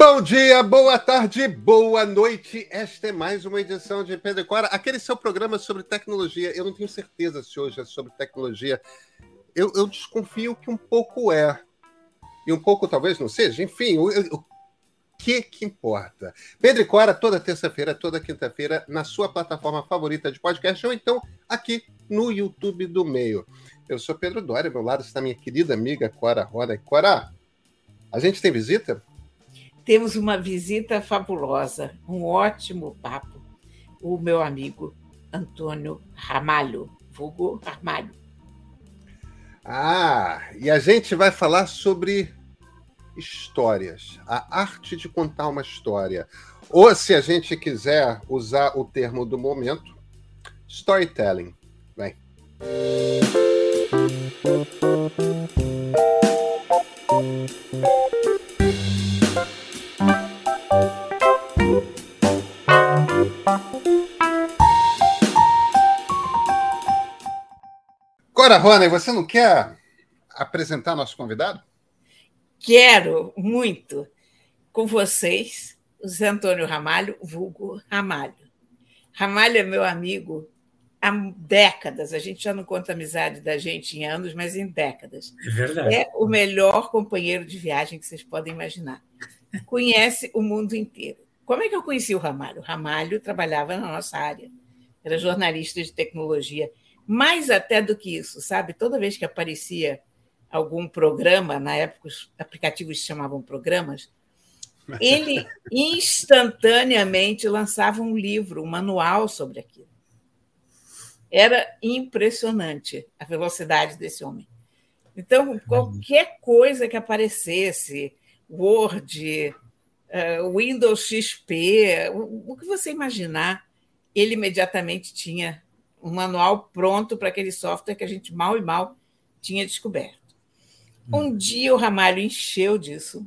Bom dia, boa tarde, boa noite. Esta é mais uma edição de Pedro Cora. Aquele seu programa sobre tecnologia. Eu não tenho certeza se hoje é sobre tecnologia. Eu, eu desconfio que um pouco é. E um pouco talvez não seja. Enfim, o, o que que importa? Pedro Cora, toda terça-feira, toda quinta-feira, na sua plataforma favorita de podcast ou então aqui no YouTube do Meio. Eu sou Pedro Dória, meu lado está minha querida amiga Cora Roda. Cora, a gente tem visita? Temos uma visita fabulosa, um ótimo papo. O meu amigo Antônio Ramalho, vulgo Ramalho. Ah, e a gente vai falar sobre histórias, a arte de contar uma história. Ou, se a gente quiser usar o termo do momento, storytelling. Vem. Cora Rony, você não quer apresentar nosso convidado? Quero muito. Com vocês, o Zé Antônio Ramalho, vulgo Ramalho. Ramalho é meu amigo há décadas. A gente já não conta a amizade da gente em anos, mas em décadas. É verdade. É o melhor companheiro de viagem que vocês podem imaginar. Conhece o mundo inteiro. Como é que eu conheci o Ramalho? O Ramalho trabalhava na nossa área, era jornalista de tecnologia mais até do que isso, sabe? Toda vez que aparecia algum programa, na época os aplicativos se chamavam programas, ele instantaneamente lançava um livro, um manual sobre aquilo. Era impressionante a velocidade desse homem. Então, qualquer coisa que aparecesse, Word, uh, Windows XP, o que você imaginar, ele imediatamente tinha um manual pronto para aquele software que a gente mal e mal tinha descoberto. Um hum. dia o Ramalho encheu disso,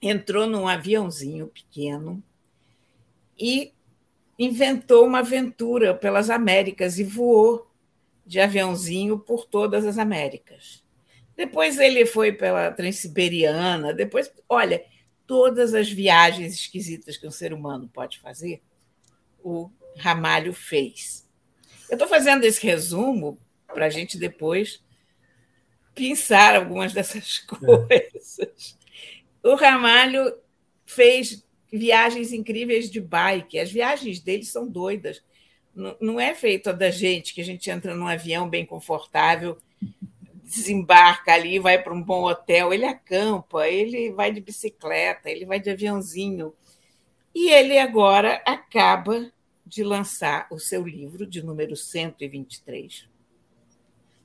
entrou num aviãozinho pequeno e inventou uma aventura pelas Américas e voou de aviãozinho por todas as Américas. Depois ele foi pela Transiberiana, depois, olha, todas as viagens esquisitas que um ser humano pode fazer, o Ramalho fez. Eu estou fazendo esse resumo para a gente depois pensar algumas dessas coisas. O Ramalho fez viagens incríveis de bike. As viagens dele são doidas. Não é feito da gente, que a gente entra num avião bem confortável, desembarca ali, vai para um bom hotel. Ele acampa, ele vai de bicicleta, ele vai de aviãozinho. E ele agora acaba de lançar o seu livro de número 123.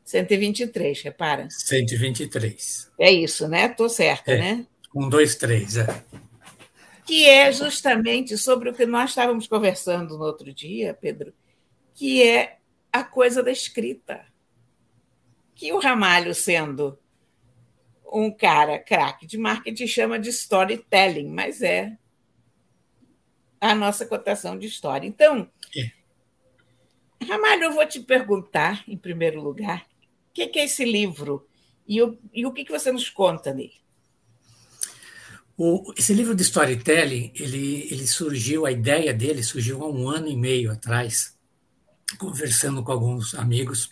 123, repara? 123. É isso, né? Estou certa, é. né? Um, dois, três, é. Que é justamente sobre o que nós estávamos conversando no outro dia, Pedro, que é a coisa da escrita. Que o Ramalho, sendo um cara craque de marketing, chama de storytelling, mas é a nossa cotação de história. Então, é. Ramalho, eu vou te perguntar, em primeiro lugar, o que é esse livro e o, e o que você nos conta nele? O, esse livro de storytelling, ele, ele surgiu, a ideia dele surgiu há um ano e meio atrás, conversando com alguns amigos.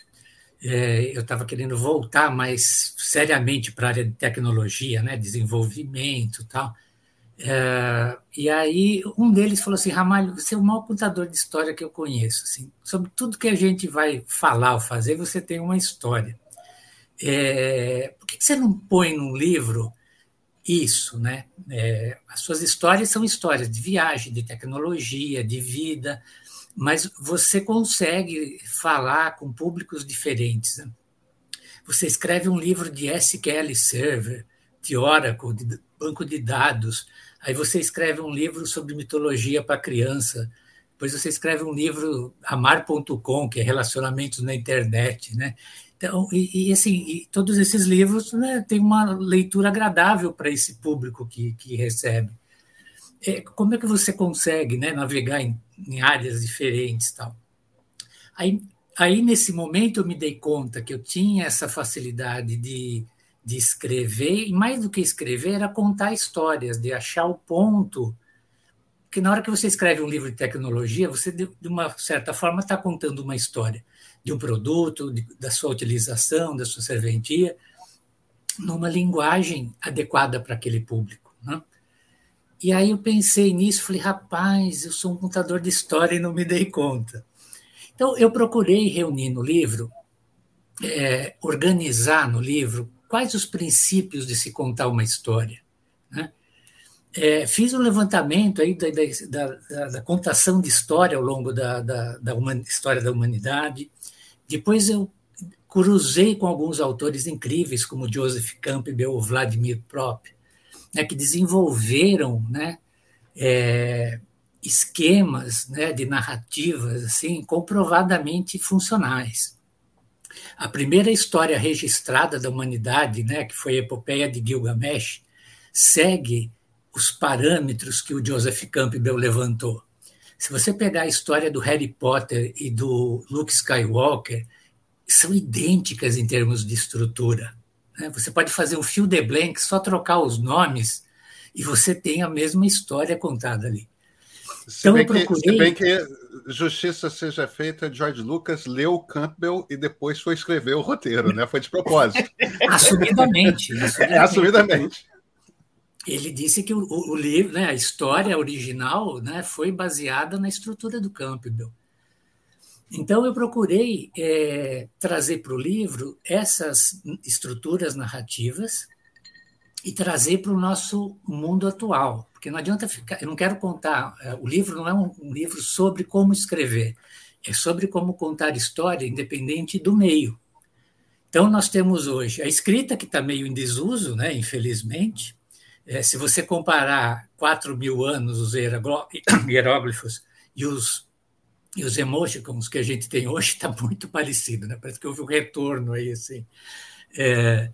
É, eu estava querendo voltar mais seriamente para a área de tecnologia, né, desenvolvimento e tal. É, e aí um deles falou assim, Ramalho, você é o maior contador de história que eu conheço. Assim, sobre tudo que a gente vai falar ou fazer, você tem uma história. É, por que você não põe num livro isso, né? É, as suas histórias são histórias de viagem, de tecnologia, de vida, mas você consegue falar com públicos diferentes. Né? Você escreve um livro de SQL Server, de Oracle, de banco de dados, Aí você escreve um livro sobre mitologia para criança, depois você escreve um livro amar.com, que é relacionamentos na internet, né? Então, e, e assim, e todos esses livros né, têm uma leitura agradável para esse público que, que recebe. É, como é que você consegue né, navegar em, em áreas diferentes tal? Aí, aí, nesse momento, eu me dei conta que eu tinha essa facilidade de, de escrever, e mais do que escrever, era contar histórias, de achar o ponto. Que na hora que você escreve um livro de tecnologia, você, de uma certa forma, está contando uma história de um produto, de, da sua utilização, da sua serventia, numa linguagem adequada para aquele público. Né? E aí eu pensei nisso, falei, rapaz, eu sou um contador de história e não me dei conta. Então eu procurei reunir no livro, é, organizar no livro quais os princípios de se contar uma história. Né? É, fiz um levantamento aí da, da, da, da, contação de história ao longo da, da, história da humanidade. Depois eu cruzei com alguns autores incríveis, como Joseph Campbell ou Vladimir Prop, né, que desenvolveram né, é, esquemas né, de narrativas assim comprovadamente funcionais. A primeira história registrada da humanidade, né, que foi a epopeia de Gilgamesh, segue os parâmetros que o Joseph Campbell levantou. Se você pegar a história do Harry Potter e do Luke Skywalker, são idênticas em termos de estrutura. Né? Você pode fazer um fio de blank, só trocar os nomes e você tem a mesma história contada ali. Se então, bem, procurei... que, se bem que justiça seja feita, George Lucas leu Campbell e depois foi escrever o roteiro, né? Foi de propósito. assumidamente, assumidamente. É, assumidamente. Ele disse que o, o, livro, né, a história original, né, foi baseada na estrutura do Campbell. Então, eu procurei é, trazer para o livro essas estruturas narrativas e trazer para o nosso mundo atual. Porque não adianta ficar. Eu não quero contar. É, o livro não é um, um livro sobre como escrever, é sobre como contar história, independente do meio. Então, nós temos hoje a escrita, que está meio em desuso, né, infelizmente. É, se você comparar 4 mil anos os hieróglifos e os e os emoticons que a gente tem hoje está muito parecido, né? Parece que houve um retorno aí, assim. É,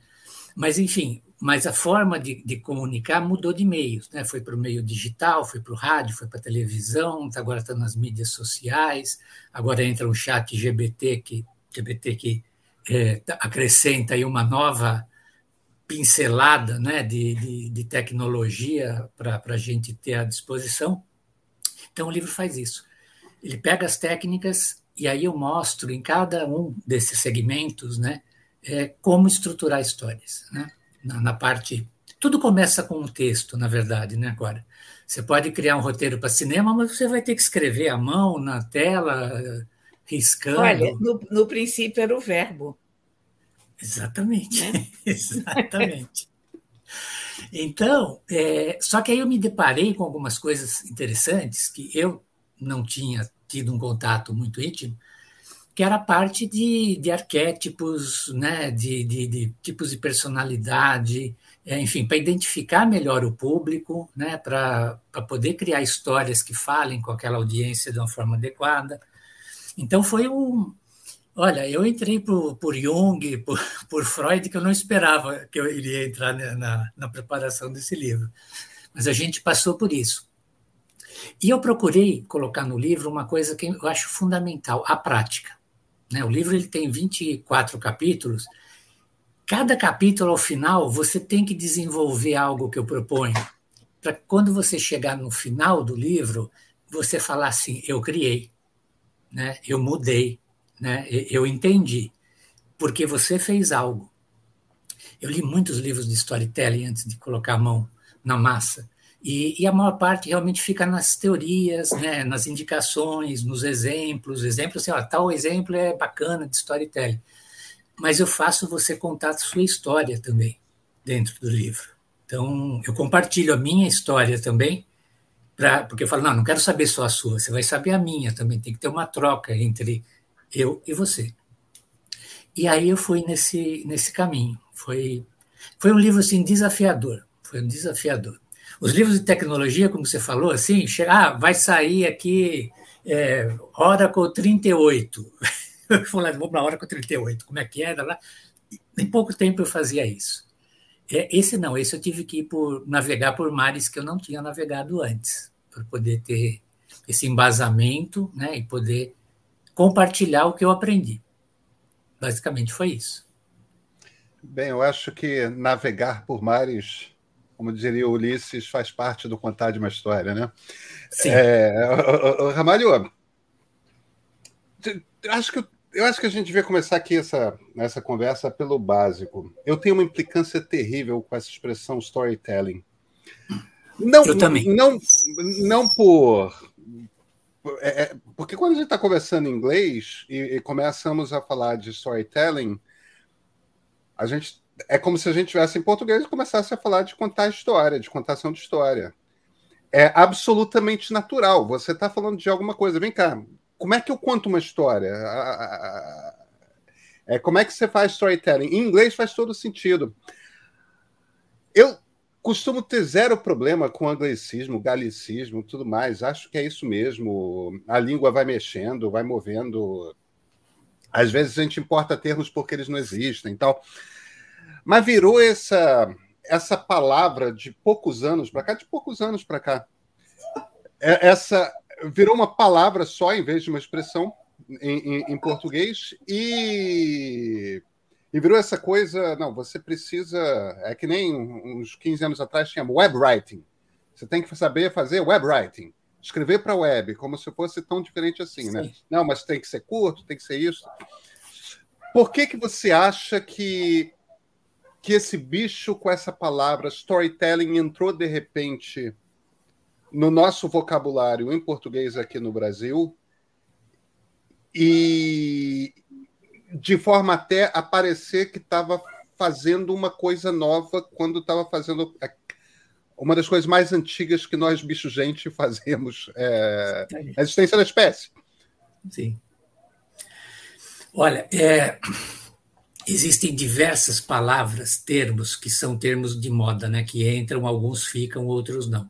mas, enfim, mas a forma de, de, comunicar mudou de meios, né? Foi para o meio digital, foi para o rádio, foi para a televisão, tá, agora está nas mídias sociais, agora entra um chat GBT que, GBT que é, tá, acrescenta aí uma nova pincelada né, de, de, de tecnologia para a gente ter à disposição. Então, o livro faz isso ele pega as técnicas e aí eu mostro em cada um desses segmentos, né, é, como estruturar histórias, né? Na, na, parte, tudo começa com um texto, na verdade, né? Agora, você pode criar um roteiro para cinema, mas você vai ter que escrever à mão na tela, riscando. Olha, no, no princípio era o verbo. Exatamente, né? exatamente. Então, é, só que aí eu me deparei com algumas coisas interessantes que eu não tinha tido um contato muito íntimo, que era parte de, de arquétipos, né, de, de, de tipos de personalidade, é, enfim, para identificar melhor o público, né, para poder criar histórias que falem com aquela audiência de uma forma adequada. Então foi um. Olha, eu entrei por, por Jung, por, por Freud, que eu não esperava que eu iria entrar na, na preparação desse livro. Mas a gente passou por isso. E eu procurei colocar no livro uma coisa que eu acho fundamental, a prática. Né? O livro ele tem 24 capítulos. Cada capítulo, ao final, você tem que desenvolver algo que eu proponho. Para quando você chegar no final do livro, você falar assim: eu criei, né? eu mudei, né? eu entendi, porque você fez algo. Eu li muitos livros de storytelling antes de colocar a mão na massa. E, e, a maior parte realmente fica nas teorias, né, nas indicações, nos exemplos. Exemplos, assim, ó, tal exemplo é bacana de storytelling. Mas eu faço você contar a sua história também dentro do livro. Então, eu compartilho a minha história também, pra, porque eu falo, não, não quero saber só a sua, você vai saber a minha também. Tem que ter uma troca entre eu e você. E aí eu fui nesse, nesse caminho. Foi, foi um livro assim, desafiador. Foi um desafiador. Os livros de tecnologia, como você falou, assim, ah, vai sair aqui é, Oracle 38. Eu falei, vamos para Oracle 38, como é que é? Em pouco tempo eu fazia isso. É, esse não, esse eu tive que ir por, navegar por mares que eu não tinha navegado antes, para poder ter esse embasamento né, e poder compartilhar o que eu aprendi. Basicamente foi isso. Bem, eu acho que navegar por mares, como diria Ulisses, faz parte do contar de uma história, né? Sim. É, Ramalho, acho que eu acho que a gente devia começar aqui essa, essa conversa pelo básico. Eu tenho uma implicância terrível com essa expressão storytelling. Não, eu também. Não, não por. É, é porque quando a gente está conversando em inglês e, e, começamos a falar de storytelling, a gente é como se a gente estivesse em português e começasse a falar de contar história, de contação de história. É absolutamente natural. Você está falando de alguma coisa. Vem cá, como é que eu conto uma história? É, como é que você faz storytelling? Em inglês faz todo sentido. Eu costumo ter zero problema com anglicismo, galicismo, tudo mais. Acho que é isso mesmo. A língua vai mexendo, vai movendo. Às vezes a gente importa termos porque eles não existem, tal. Mas virou essa essa palavra de poucos anos para cá, de poucos anos para cá. É, essa virou uma palavra só em vez de uma expressão em, em, em português e, e virou essa coisa. Não, você precisa. É que nem uns 15 anos atrás tinha web writing. Você tem que saber fazer web writing. Escrever para web, como se fosse tão diferente assim, né? Sim. né? Não, mas tem que ser curto, tem que ser isso. Por que, que você acha que, que esse bicho com essa palavra storytelling entrou de repente no nosso vocabulário em português aqui no Brasil e de forma até a parecer que estava fazendo uma coisa nova quando estava fazendo uma das coisas mais antigas que nós, bicho gente, fazemos, é a existência da espécie. Sim. Olha, é, existem diversas palavras, termos, que são termos de moda, né? Que entram, alguns ficam, outros não.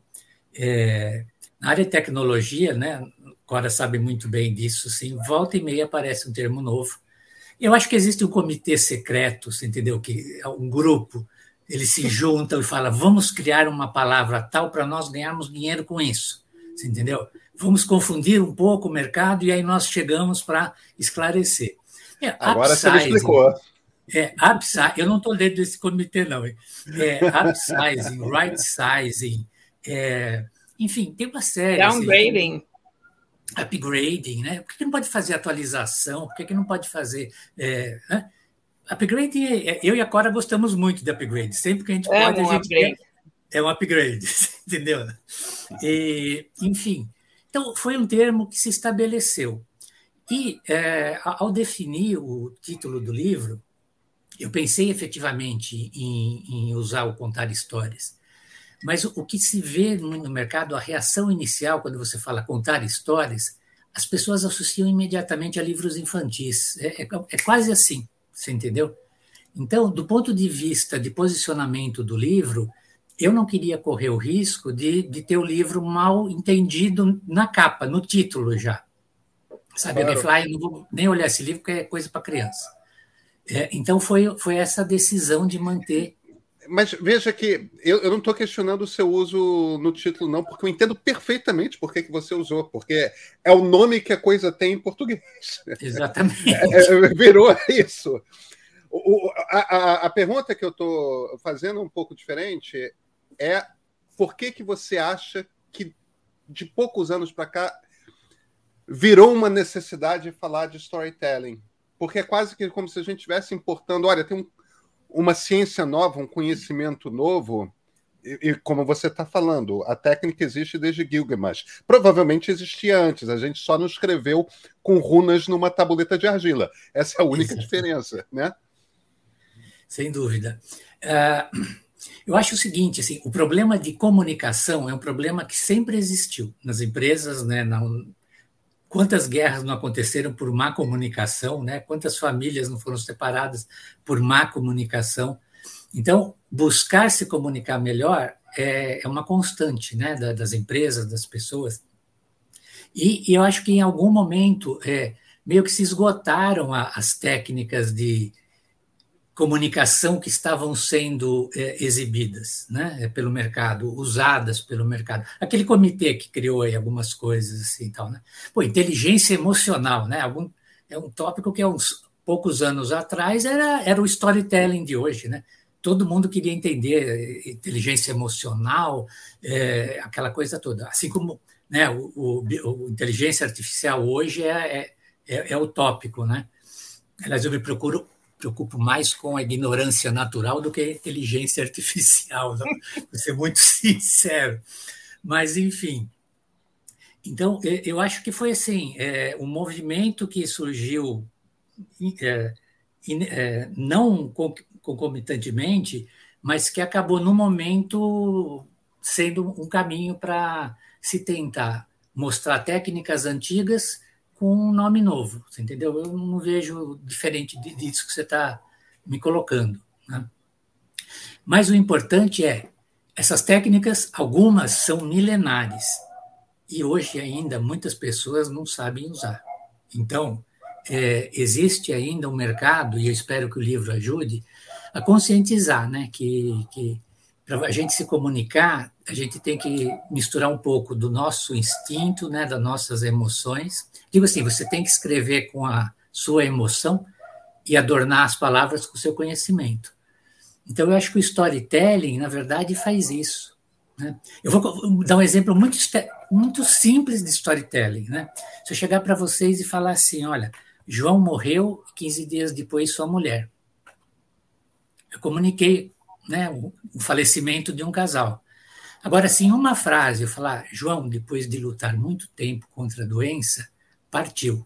É, na área de tecnologia, né, Cora sabe muito bem disso, sim, volta e meia aparece um termo novo. Eu acho que existe um comitê secreto, você entendeu? Que é um grupo, eles se juntam e falam: vamos criar uma palavra tal para nós ganharmos dinheiro com isso, você entendeu? Vamos confundir um pouco o mercado e aí nós chegamos para esclarecer. É, Agora upsizing, você explicou. É, upsizing, eu não estou dentro desse comitê, não. É, upsizing, right sizing, é, enfim, tem uma série. Assim, Downgrading. Assim, upgrading, né? Por que não pode fazer atualização? Por que não pode fazer. É, né? Upgrade, é, eu e a Cora gostamos muito de upgrade. Sempre que a gente é pode, um a gente upgrade. é um upgrade, entendeu? E, enfim, então foi um termo que se estabeleceu. E é, ao definir o título do livro, eu pensei efetivamente em, em usar o contar histórias. Mas o que se vê no mercado, a reação inicial, quando você fala contar histórias, as pessoas associam imediatamente a livros infantis. É, é, é quase assim, você entendeu? Então, do ponto de vista de posicionamento do livro, eu não queria correr o risco de, de ter o livro mal entendido na capa, no título já. Sabe, claro. eu não vou nem olhar esse livro porque é coisa para criança. É, então, foi, foi essa decisão de manter mas veja que eu, eu não estou questionando o seu uso no título, não, porque eu entendo perfeitamente por que, você usou, porque é o nome que a coisa tem em português. Exatamente. É, é, virou isso. O, a, a, pergunta que eu estou fazendo um pouco diferente é por que, que você acha que de poucos anos para cá virou uma necessidade de falar de storytelling? Porque é quase que como se a gente estivesse importando. Olha, tem um uma ciência nova, um conhecimento novo, e, e como você está falando, a técnica existe desde Gilgamesh. Provavelmente existia antes, a gente só não escreveu com runas numa tabuleta de argila. Essa é a única Exato. diferença, né? Sem dúvida. Uh, eu acho o seguinte, assim, o problema de comunicação é um problema que sempre existiu nas empresas, né, na, Quantas guerras não aconteceram por má comunicação, né? Quantas famílias não foram separadas por má comunicação? Então, buscar se comunicar melhor é, é uma constante, né? Das empresas, das pessoas. E, eu acho que em algum momento é, meio que se esgotaram as técnicas de comunicação que estavam sendo é, exibidas né, é, pelo mercado, usadas pelo mercado. Aquele comitê que criou aí algumas coisas assim tal, né? Pô, inteligência emocional, né? Algum, é um tópico que há uns poucos anos atrás era, era o storytelling de hoje, né? Todo mundo queria entender inteligência emocional, é, aquela coisa toda. Assim como né, o, o, o inteligência artificial hoje é, é, é, é utópico, né? Aliás, eu me procuro preocupo mais com a ignorância natural do que a inteligência artificial, vou ser muito sincero. Mas, enfim. Então, eu acho que foi assim: é, um movimento que surgiu é, é, não concomitantemente, mas que acabou, no momento, sendo um caminho para se tentar mostrar técnicas antigas com um nome novo, entendeu? Eu não vejo diferente disso que você está me colocando. Né? Mas o importante é, essas técnicas, algumas são milenares, e hoje ainda muitas pessoas não sabem usar. Então, é, existe ainda um mercado, e eu espero que o livro ajude, a conscientizar né, que, que para a gente se comunicar, a gente tem que misturar um pouco do nosso instinto, né, das nossas emoções. Digo assim, você tem que escrever com a sua emoção e adornar as palavras com o seu conhecimento. Então, eu acho que o storytelling, na verdade, faz isso. Né? Eu vou dar um exemplo muito, muito simples de storytelling. Né? Se eu chegar para vocês e falar assim, olha, João morreu 15 dias depois sua mulher. Eu comuniquei né, o, o falecimento de um casal. Agora, se em uma frase eu falar, João, depois de lutar muito tempo contra a doença, partiu.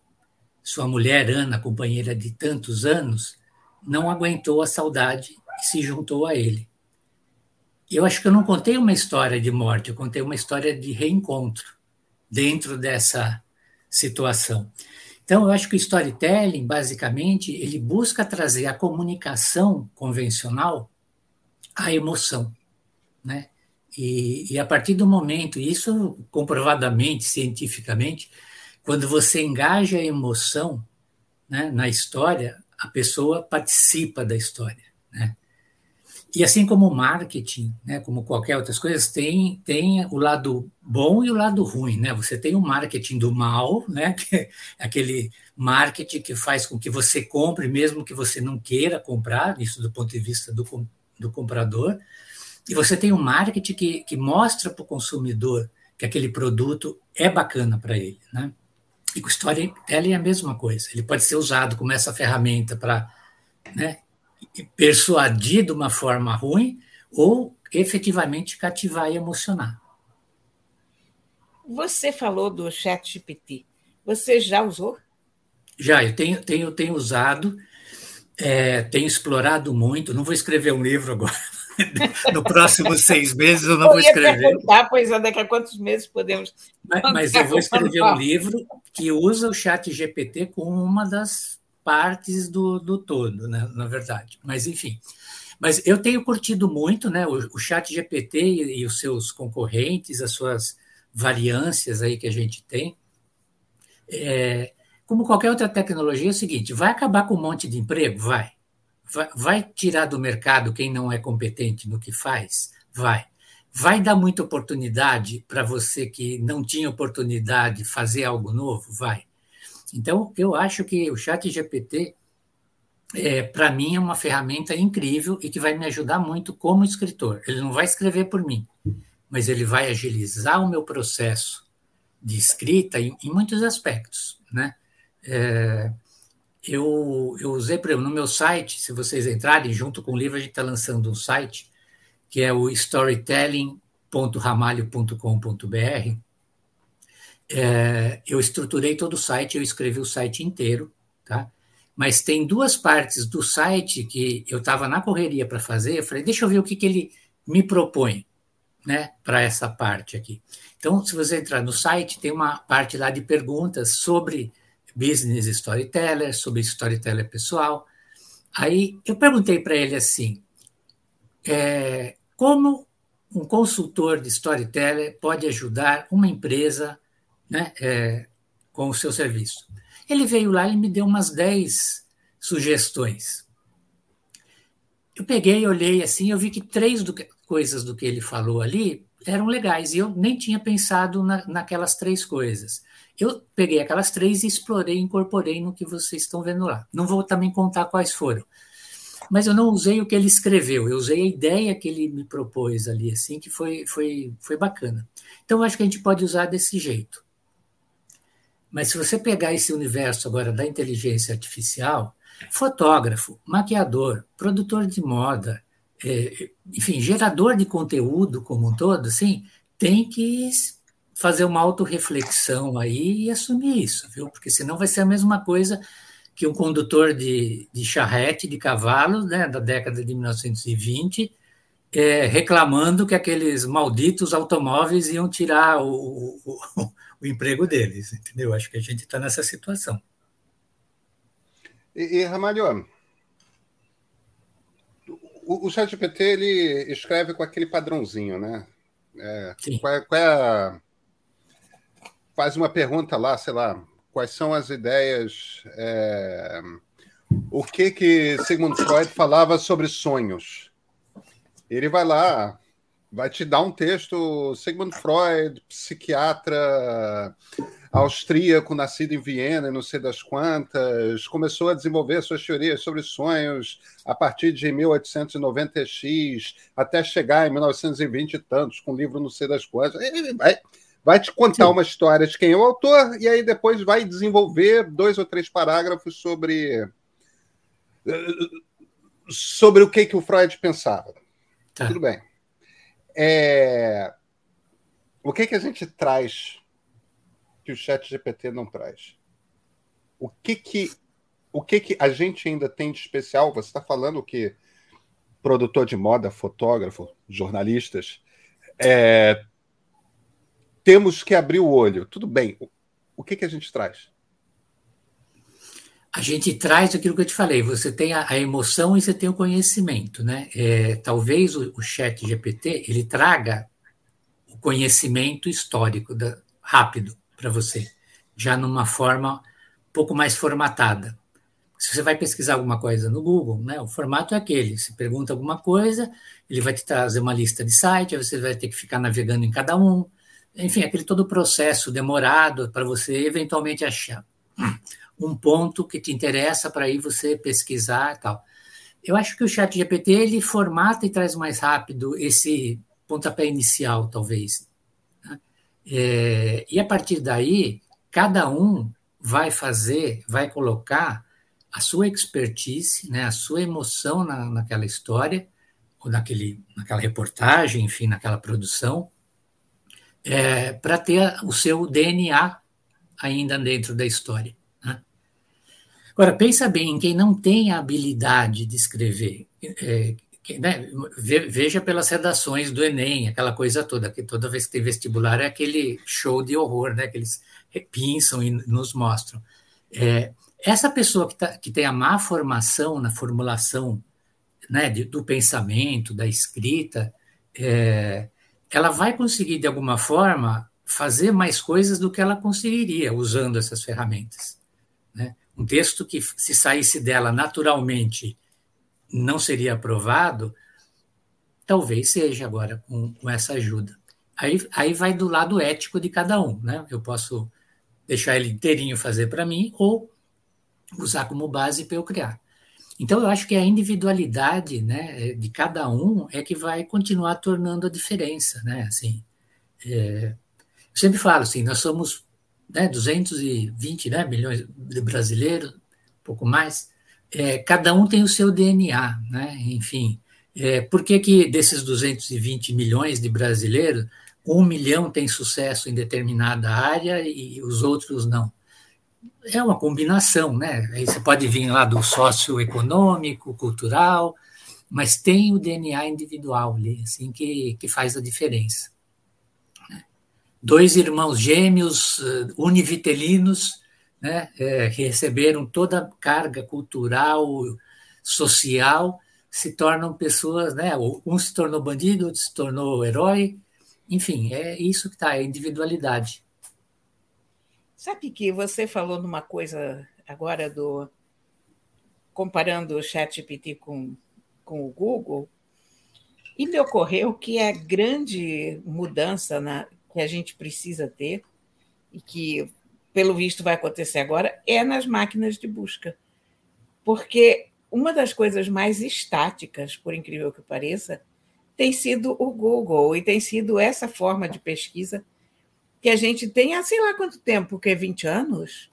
Sua mulher, Ana, companheira de tantos anos, não aguentou a saudade e se juntou a ele. Eu acho que eu não contei uma história de morte, eu contei uma história de reencontro dentro dessa situação. Então, eu acho que o storytelling, basicamente, ele busca trazer a comunicação convencional a emoção, né? E, e a partir do momento, isso comprovadamente, cientificamente, quando você engaja a emoção né, na história, a pessoa participa da história, né? E assim como o marketing, né, como qualquer outras coisas, tem, tem o lado bom e o lado ruim. Né? Você tem o marketing do mal, né, é aquele marketing que faz com que você compre, mesmo que você não queira comprar, isso do ponto de vista do, do comprador, e você tem um marketing que, que mostra para o consumidor que aquele produto é bacana para ele. Né? E com storytelling é a mesma coisa. Ele pode ser usado como essa ferramenta para né, persuadir de uma forma ruim ou efetivamente cativar e emocionar. Você falou do Chat GPT. Você já usou? Já, eu tenho, tenho, tenho usado é, tenho explorado muito. Não vou escrever um livro agora. No próximos seis meses eu não eu vou escrever. Pois é, daqui a quantos meses podemos. Mas, mas eu vou escrever um livro que usa o chat GPT como uma das partes do, do todo, né, na verdade. Mas, enfim. Mas eu tenho curtido muito né, o, o chat GPT e, e os seus concorrentes, as suas variâncias aí que a gente tem. É, como qualquer outra tecnologia, é o seguinte: vai acabar com um monte de emprego? Vai. Vai, tirar do mercado quem não é competente no que faz? Vai. Vai dar muita oportunidade para você que não tinha oportunidade fazer algo novo? Vai. Então, eu acho que o Chat GPT, é, para mim, é uma ferramenta incrível e que vai me ajudar muito como escritor. Ele não vai escrever por mim, mas ele vai agilizar o meu processo de escrita em, em muitos aspectos, né? É, eu, eu usei, por exemplo, no meu site, se vocês entrarem junto com o livro, a gente está lançando um site que é o storytelling.ramalho.com.br. É, eu estruturei todo o site, eu escrevi o site inteiro, tá? Mas tem duas partes do site que eu estava na correria para fazer. Eu falei, deixa eu ver o que, que ele me propõe, né, para essa parte aqui. Então, se você entrar no site, tem uma parte lá de perguntas sobre business storyteller, sobre storyteller pessoal. Aí eu perguntei para ele assim: é, como um consultor de storyteller pode ajudar uma empresa né, é, com o seu serviço? Ele veio lá e me deu umas 10 sugestões. Eu peguei, olhei assim, eu vi que três do que, coisas do que ele falou ali eram legais. E eu nem tinha pensado na, naquelas três coisas. Eu peguei aquelas três e explorei, incorporei no que vocês estão vendo lá. Não vou também contar quais foram. Mas eu não usei o que ele escreveu, eu usei a ideia que ele me propôs ali, assim, que foi, foi, foi bacana. Então, eu acho que a gente pode usar desse jeito. Mas se você pegar esse universo agora da inteligência artificial, fotógrafo, maquiador, produtor de moda, é, enfim, gerador de conteúdo como um todo, assim, tem que fazer uma autorreflexão aí e assumir isso, viu? Porque senão vai ser a mesma coisa que um condutor de, de charrete, de cavalo, né, da década de 1920, é, reclamando que aqueles malditos automóveis iam tirar o, o, o emprego deles, entendeu? Acho que a gente está nessa situação. E, e Ramalho, o, o ChatGPT ele escreve com aquele padrãozinho, né? É, qual, é, qual é a... Faz uma pergunta lá, sei lá, quais são as ideias, é... o que que Sigmund Freud falava sobre sonhos. Ele vai lá, vai te dar um texto, Sigmund Freud, psiquiatra austríaco, nascido em Viena, não sei das quantas, começou a desenvolver suas teorias sobre sonhos a partir de 1890x, até chegar em 1920 e tantos, com o livro não sei das quantas. Ele vai, vai te contar Sim. uma história de quem é o autor, e aí depois vai desenvolver dois ou três parágrafos sobre sobre o que, que o Freud pensava. Tá. Tudo bem. É... O que, que a gente traz que o Chat GPT não traz? O que que, o que que a gente ainda tem de especial? Você está falando que produtor de moda, fotógrafo, jornalistas, é, temos que abrir o olho. Tudo bem. O que, que a gente traz? A gente traz aquilo que eu te falei. Você tem a, emoção e você tem o conhecimento, né? É, talvez o, o Chat GPT ele traga o conhecimento histórico da, rápido para você, já numa forma um pouco mais formatada. Se você vai pesquisar alguma coisa no Google, né, o formato é aquele: você pergunta alguma coisa, ele vai te trazer uma lista de sites, você vai ter que ficar navegando em cada um. Enfim, aquele todo o processo demorado para você eventualmente achar um ponto que te interessa para aí você pesquisar e tal. Eu acho que o chat GPT ele formata e traz mais rápido esse pontapé inicial, talvez. É, e a partir daí, cada um vai fazer, vai colocar a sua expertise, né, a sua emoção na, naquela história, ou naquele, naquela reportagem, enfim, naquela produção, é, para ter o seu DNA ainda dentro da história. Né? Agora, pensa bem em quem não tem a habilidade de escrever. É, né, veja pelas redações do Enem, aquela coisa toda, que toda vez que tem vestibular é aquele show de horror, né, que eles repinçam e nos mostram. É, essa pessoa que, tá, que tem a má formação na formulação né, de, do pensamento, da escrita, é, ela vai conseguir, de alguma forma, fazer mais coisas do que ela conseguiria usando essas ferramentas. Né? Um texto que, se saísse dela naturalmente não seria aprovado, talvez seja agora com, com essa ajuda. Aí, aí vai do lado ético de cada um, né? Eu posso deixar ele inteirinho fazer para mim ou usar como base para eu criar. Então eu acho que a individualidade, né, de cada um é que vai continuar tornando a diferença, né? Assim, é, eu sempre falo assim, nós somos né, 220 né, milhões de brasileiros, um pouco mais é, cada um tem o seu DNA, né? enfim. É, por que, que desses 220 milhões de brasileiros, um milhão tem sucesso em determinada área e os outros não? É uma combinação, né? Aí você pode vir lá do socioeconômico, cultural, mas tem o DNA individual ali, assim, que, que faz a diferença. Né? Dois irmãos gêmeos uh, univitelinos né, é, que receberam toda a carga cultural, social, se tornam pessoas, né, um se tornou bandido, outro se tornou herói, enfim, é isso que está, é individualidade. Sabe que você falou numa coisa agora do comparando o ChatGPT com, com o Google, E me ocorreu que a grande mudança na, que a gente precisa ter, e que, pelo visto, vai acontecer agora, é nas máquinas de busca. Porque uma das coisas mais estáticas, por incrível que pareça, tem sido o Google, e tem sido essa forma de pesquisa que a gente tem há sei lá quanto tempo, que é 20 anos?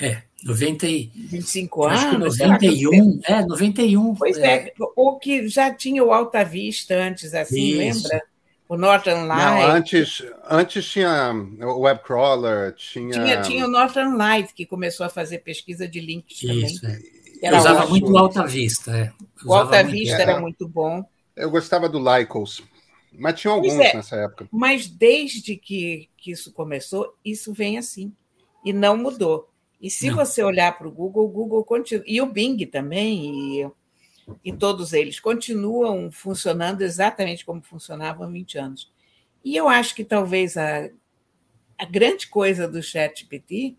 É, 90 e... 25 anos? 91, é, 91. Pois é. é, o que já tinha o Alta Vista antes, assim, Isso. lembra? O Northern Light. Não, antes, antes tinha o Webcrawler, tinha... tinha... Tinha o Northern Light, que começou a fazer pesquisa de links Isso, também. É. Eu usava ótimo. muito o Alta Vista. É. O Alta Vista era muito bom. Eu gostava do Lycos. Mas tinha alguns é, nessa época. Mas desde que, que isso começou, isso vem assim. E não mudou. E se não. você olhar para o Google, o Google continua. E o Bing também, e, e todos eles continuam funcionando exatamente como funcionavam há 20 anos. E eu acho que talvez a, a grande coisa do ChatGPT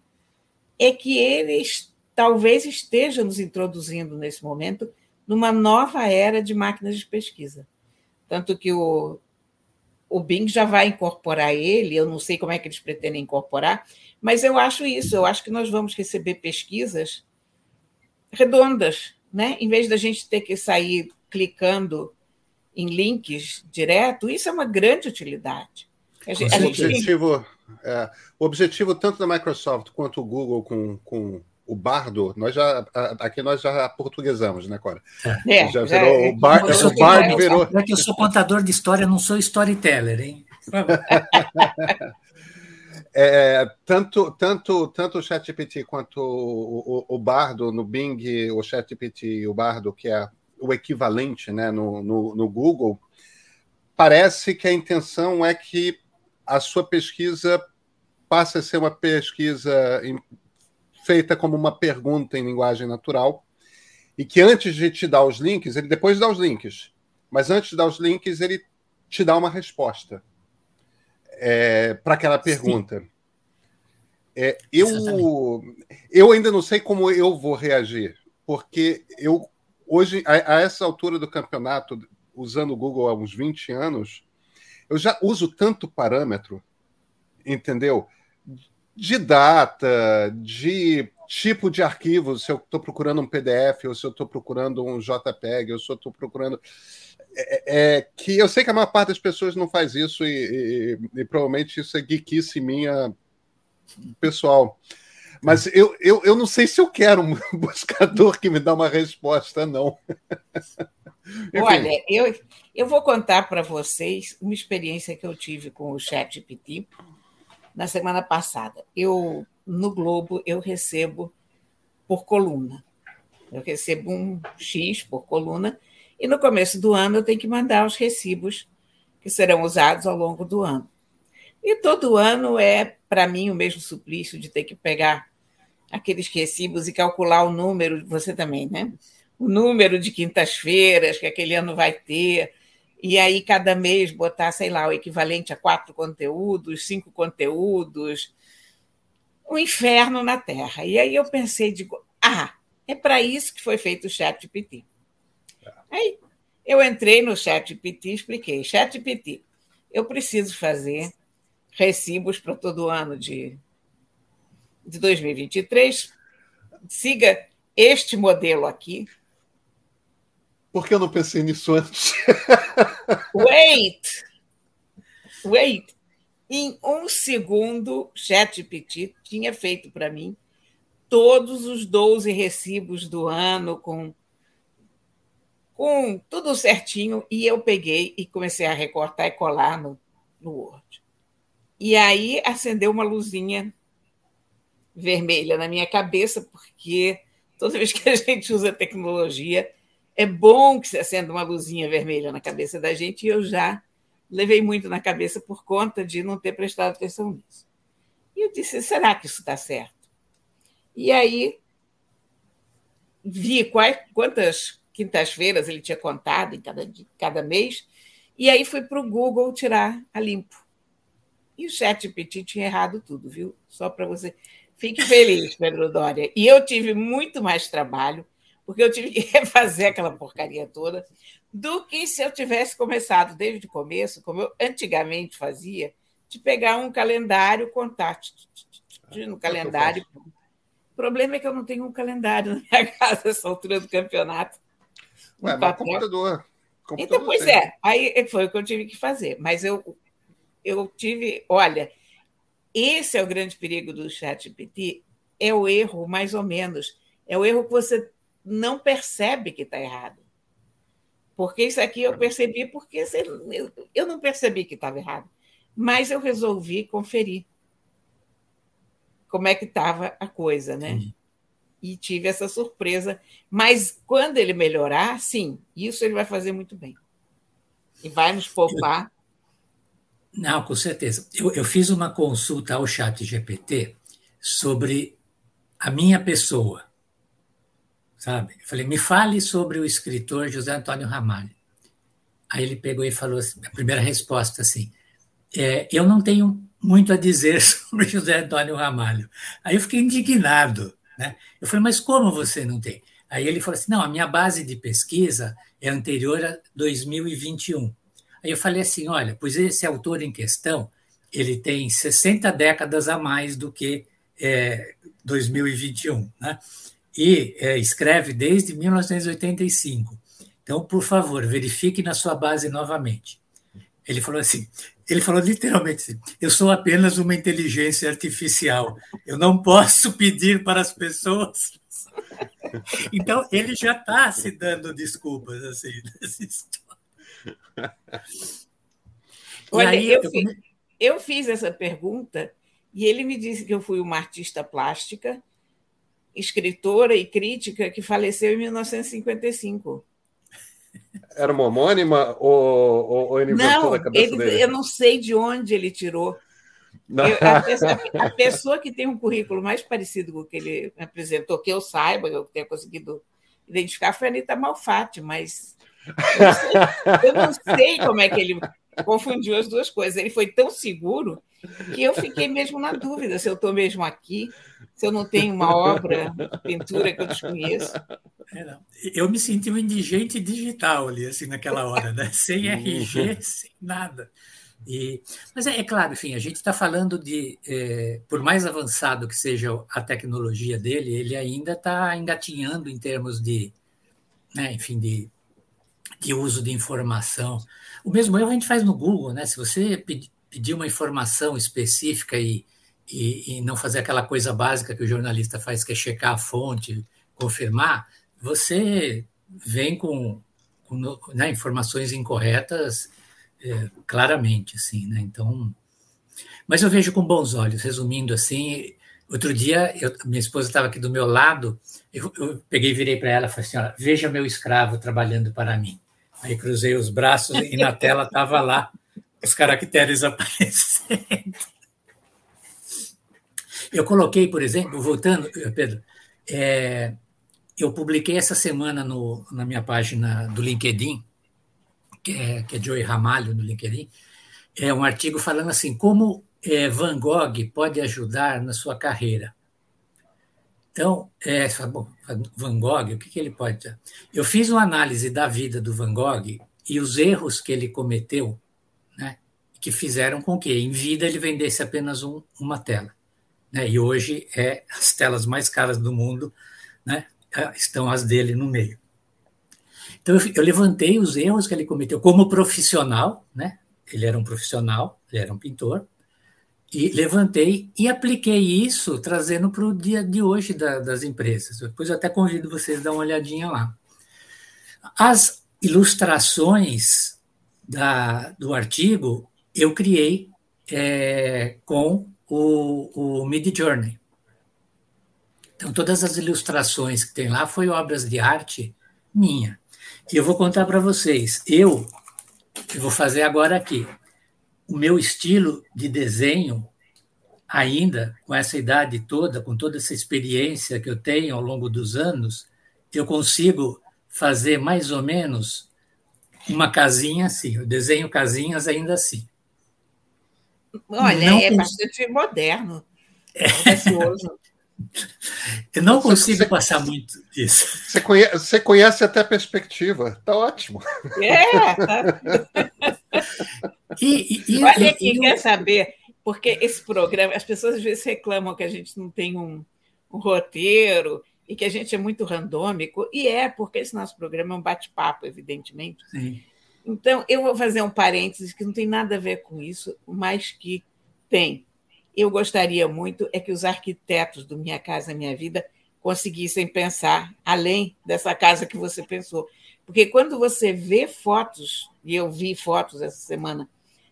é que eles talvez estejam nos introduzindo nesse momento numa nova era de máquinas de pesquisa. Tanto que o, o Bing já vai incorporar ele, eu não sei como é que eles pretendem incorporar, mas eu acho isso, eu acho que nós vamos receber pesquisas redondas, né? Em vez da gente ter que sair clicando em links direto, isso é uma grande utilidade. A gente, o, objetivo, é, o objetivo tanto da Microsoft quanto o Google com, com o bardo, nós já aqui nós já portuguesamos, né, Cora? É, já virou é, o, bar, o bardo virou. É que eu sou contador de história, não sou storyteller, hein? É, tanto, tanto, tanto o ChatGPT quanto o, o, o, Bardo no Bing, o ChatGPT e o Bardo, que é o equivalente né, no, no, no Google, parece que a intenção é que a sua pesquisa passe a ser uma pesquisa feita como uma pergunta em linguagem natural, e que antes de te dar os links, ele depois dá os links, mas antes de dar os links, ele te dá uma resposta é, para aquela pergunta. É, eu, eu ainda não sei como eu vou reagir, porque eu hoje, a, a, essa altura do campeonato, usando o Google há uns 20 anos, eu já uso tanto parâmetro, entendeu? De data, de tipo de arquivo, se eu estou procurando um PDF, ou se eu estou procurando um JPEG, ou se eu estou procurando. É, é, que eu sei que a maior parte das pessoas não faz isso, e, e, e provavelmente isso é geekice minha pessoal. Mas eu, eu, eu não sei se eu quero um buscador que me dá uma resposta, não. Olha, eu, eu vou contar para vocês uma experiência que eu tive com o ChatGPT na semana passada. Eu no Globo eu recebo por coluna. Eu recebo um X por coluna e no começo do ano eu tenho que mandar os recibos que serão usados ao longo do ano. E todo ano é para mim o mesmo suplício de ter que pegar aqueles recibos e calcular o número, você também, né? O número de quintas-feiras que aquele ano vai ter, e aí cada mês botar, sei lá, o equivalente a quatro conteúdos, cinco conteúdos, um inferno na Terra. E aí eu pensei, digo, ah, é para isso que foi feito o Chat GPT. Aí eu entrei no Chat GPT e expliquei, Chat GPT, eu preciso fazer recibos para todo ano de, de 2023, siga este modelo aqui, por que eu não pensei nisso antes? Wait! Wait! Em um segundo, ChatGPT tinha feito para mim todos os 12 recibos do ano com, com tudo certinho e eu peguei e comecei a recortar e colar no, no Word. E aí acendeu uma luzinha vermelha na minha cabeça, porque toda vez que a gente usa tecnologia, é bom que se acenda uma luzinha vermelha na cabeça da gente, e eu já levei muito na cabeça por conta de não ter prestado atenção nisso. E eu disse: será que isso está certo? E aí vi quais, quantas quintas-feiras ele tinha contado em cada, cada mês, e aí fui para o Google tirar a limpo. E o chat GPT tinha errado tudo, viu? Só para você. Fique feliz, Pedro Dória. E eu tive muito mais trabalho porque eu tive que refazer aquela porcaria toda, do que se eu tivesse começado desde o começo, como eu antigamente fazia, de pegar um calendário, contar no ah, calendário. O problema é que eu não tenho um calendário na minha casa essa altura do campeonato. Ué, mas computador. computador. Então, pois tem. é, aí foi o que eu tive que fazer. Mas eu, eu tive, olha, esse é o grande perigo do chat GPT, é o erro, mais ou menos. É o erro que você não percebe que está errado. Porque isso aqui eu percebi porque eu não percebi que estava errado. Mas eu resolvi conferir como é que estava a coisa, né? Sim. E tive essa surpresa. Mas quando ele melhorar, sim, isso ele vai fazer muito bem. E vai nos poupar. Não, com certeza. Eu, eu fiz uma consulta ao chat GPT sobre a minha pessoa, sabe? Eu falei, me fale sobre o escritor José Antônio Ramalho. Aí ele pegou e falou assim, a primeira resposta assim, é, eu não tenho muito a dizer sobre José Antônio Ramalho. Aí eu fiquei indignado, né? Eu falei, mas como você não tem? Aí ele falou assim, não, a minha base de pesquisa é anterior a 2021. Aí eu falei assim, olha, pois esse autor em questão, ele tem 60 décadas a mais do que é, 2021, né? E é, escreve desde 1985. Então, por favor, verifique na sua base novamente. Ele falou assim, ele falou literalmente assim, eu sou apenas uma inteligência artificial. Eu não posso pedir para as pessoas. Então, ele já está se dando desculpas assim nessa história. Olha, aí, eu, eu, fiz, eu fiz essa pergunta e ele me disse que eu fui uma artista plástica, escritora e crítica que faleceu em 1955. Era uma homônima ou, ou ele inventou não, na cabeça ele, dele? Eu não sei de onde ele tirou. Eu, a, pessoa, a, pessoa, que tem um currículo mais parecido com o que ele apresentou, que eu saiba, eu tenha conseguido identificar, foi a Anitta Malfatti, mas eu não, sei, eu não sei como é que ele confundiu as duas coisas. Ele foi tão seguro que eu fiquei mesmo na dúvida se eu estou mesmo aqui, se eu não tenho uma obra, pintura que eu desconheço. É, eu me senti um indigente digital ali, assim, naquela hora, né? sem RG, sem nada. E, mas é, é, claro, enfim, a gente está falando de, é, por mais avançado que seja a tecnologia dele, ele ainda está engatinhando em termos de, né, enfim, de, de uso de informação. O mesmo erro a gente faz no Google, né? Se você pedir pedir uma informação específica e, e, e, não fazer aquela coisa básica que o jornalista faz, que é checar a fonte, confirmar, você vem com, com né, informações incorretas é, claramente, assim, né? Então, mas eu vejo com bons olhos, resumindo assim. Outro dia, eu, minha esposa estava aqui do meu lado, eu, eu peguei virei para ela falei assim: veja meu escravo trabalhando para mim. Aí cruzei os braços e na tela estava lá os caracteres aparecendo. Eu coloquei, por exemplo, voltando, Pedro, é, eu publiquei essa semana no, na minha página do LinkedIn, que é, que é Joey Ramalho no LinkedIn, é um artigo falando assim, como é, Van Gogh pode ajudar na sua carreira. Então, é, bom, Van Gogh, o que, que ele pode... Eu fiz uma análise da vida do Van Gogh e os erros que ele cometeu que fizeram com que, em vida, ele vendesse apenas um, uma tela. Né? E hoje é as telas mais caras do mundo, né? É, estão as dele no meio. Então, eu, eu levantei os erros que ele cometeu como profissional, né? ele era um profissional, ele era um pintor, e levantei e apliquei isso trazendo para o dia de hoje da, das empresas. Depois eu até convido vocês a dar uma olhadinha lá. As ilustrações da, do artigo eu criei é, com o, o Mid Journey. Então, todas as ilustrações que tem lá foi obras de arte minha. E eu vou contar para vocês. Eu, eu vou fazer agora aqui. O meu estilo de desenho, ainda com essa idade toda, com toda essa experiência que eu tenho ao longo dos anos, eu consigo fazer mais ou menos uma casinha assim. Eu desenho casinhas ainda assim. Olha, não é bastante moderno. É. Eu não consigo você, passar muito disso. Você conhece, você conhece até a perspectiva. Tá ótimo. É. Tá. e, e, Olha e, quer saber? Porque esse programa, as pessoas às vezes reclamam que a gente não tem um, um roteiro e que a gente é muito randômico, e é, porque esse nosso programa é um bate-papo, evidentemente. Sim. Então, eu vou fazer um parênteses que não tem nada a ver com isso, mas que tem. Eu gostaria muito é que os arquitetos do Minha Casa Minha Vida conseguissem pensar além dessa casa que você pensou. Porque quando você vê fotos, e eu vi fotos essa semana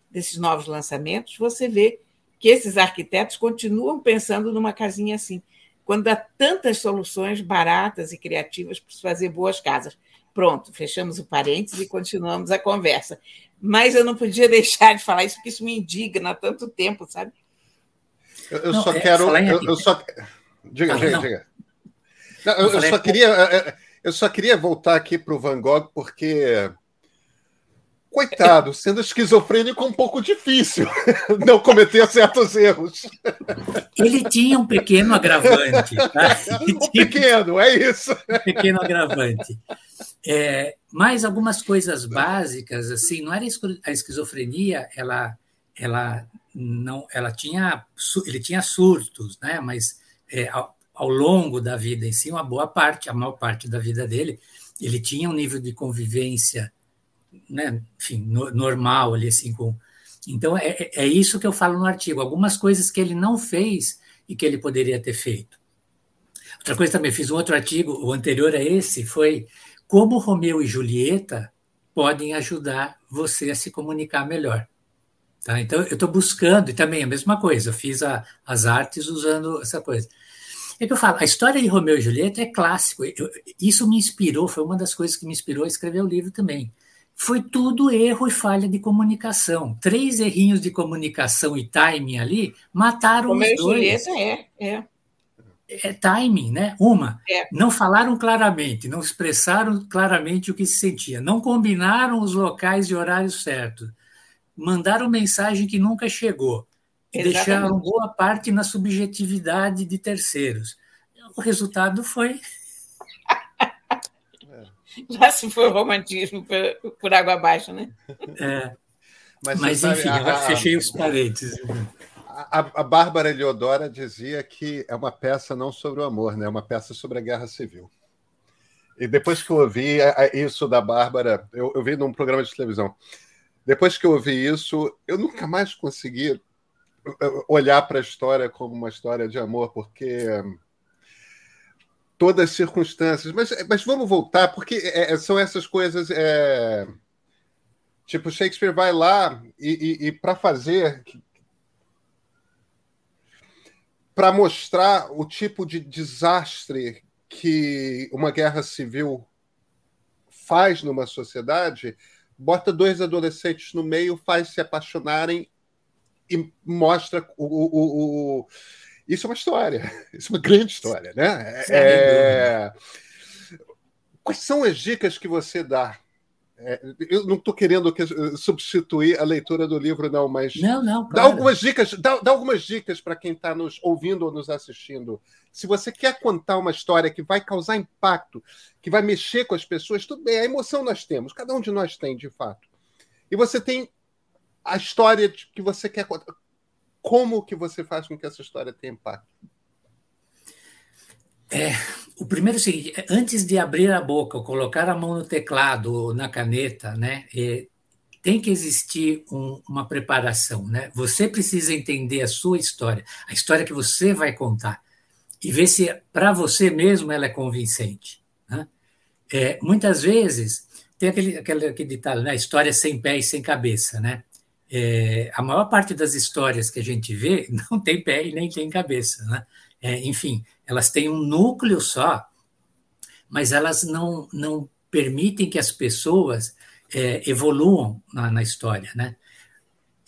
desses novos lançamentos, você vê que esses arquitetos continuam pensando numa casinha assim quando há tantas soluções baratas e criativas para se fazer boas casas. Pronto, fechamos o parênteses e continuamos a conversa. Mas eu não podia deixar de falar isso, porque isso me indigna há tanto tempo, sabe? Eu, eu não, só é, quero. Eu, eu, só. Diga, ah, diga, não. diga. Não, eu, eu, só queria, eu só queria voltar aqui para o Van Gogh, porque Coitado, sendo esquizofrênico é um pouco difícil não cometer certos erros. Ele tinha um pequeno agravante. Tá? Um pequeno, é isso. Um pequeno agravante. É, mas algumas coisas básicas, assim, não era a esquizofrenia, ela, ela não, ela tinha, ele tinha surtos, né? Mas é, ao, ao longo da vida em si, uma boa parte, a maior parte da vida dele, ele tinha um nível de convivência né, enfim, no, normal ali assim com. Então é, é, é isso que eu falo no artigo. Algumas coisas que ele não fez e que ele poderia ter feito. Outra coisa também fiz um outro artigo, o anterior a esse foi como Romeu e Julieta podem ajudar você a se comunicar melhor. Tá? Então, eu estou buscando, e também a mesma coisa, eu fiz a, as artes usando essa coisa. É que eu falo, a história de Romeu e Julieta é clássico. Eu, isso me inspirou, foi uma das coisas que me inspirou a escrever o livro também foi tudo erro e falha de comunicação. Três errinhos de comunicação e timing ali mataram Como os dois. Julieta é, é. É timing, né? Uma, é. não falaram claramente, não expressaram claramente o que se sentia, não combinaram os locais e horários certos, mandaram mensagem que nunca chegou Exatamente. deixaram boa parte na subjetividade de terceiros. O resultado foi Já se foi o romantismo por, por, água abaixo, né? É. Mas, Mas sabe, enfim, a, fechei os parênteses. A, a, Bárbara Eleodora dizia que é uma peça não sobre o amor, né? é uma peça sobre a guerra civil. E depois que eu ouvi isso da Bárbara, eu, eu vi num programa de televisão. Depois que eu ouvi isso, eu nunca mais consegui olhar para a história como uma história de amor, porque todas as circunstâncias. Mas, mas vamos voltar, porque é, é são essas coisas. É... Tipo, Shakespeare vai lá e, e, e para fazer. Para mostrar o tipo de desastre que uma guerra civil faz numa sociedade, bota dois adolescentes no meio, faz se apaixonarem e mostra o, o, o isso é uma história, isso é uma grande história, né? É... Quais são as dicas que você dá? É, eu não estou querendo substituir a leitura do livro, não, mas não, não, claro. dá algumas dicas, dá, dá algumas dicas para quem está nos ouvindo ou nos assistindo. Se você quer contar uma história que vai causar impacto, que vai mexer com as pessoas, tudo bem, a emoção nós temos, cada um de nós tem, de fato. E você tem a história que você quer contar como que você faz com que essa história tenha impacto? É, o primeiro é o seguinte, antes de abrir a boca, colocar a mão no teclado ou na caneta, né, é, tem que existir um, uma preparação, né? Você precisa entender a sua história, a história que você vai contar e ver se para você mesmo ela é convincente. Né? É, muitas vezes tem aquele, aquele, aquele ditado, né? História sem pé e sem cabeça, né? É, a maior parte das histórias que a gente vê não tem pé e nem tem cabeça. Né? É, enfim, elas têm um núcleo só, mas elas não, não permitem que as pessoas é, evoluam na, na, história. Né?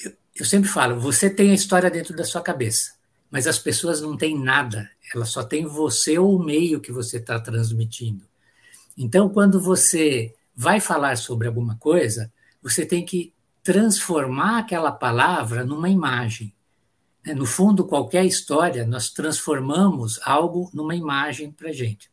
Eu, eu sempre falo, você tem a história dentro da sua cabeça, mas as pessoas não têm nada, elas só têm você ou o meio que você está transmitindo. Então, quando você vai falar sobre alguma coisa, você tem que transformar aquela palavra numa imagem. Né? No fundo, qualquer história, nós transformamos algo numa imagem para a gente.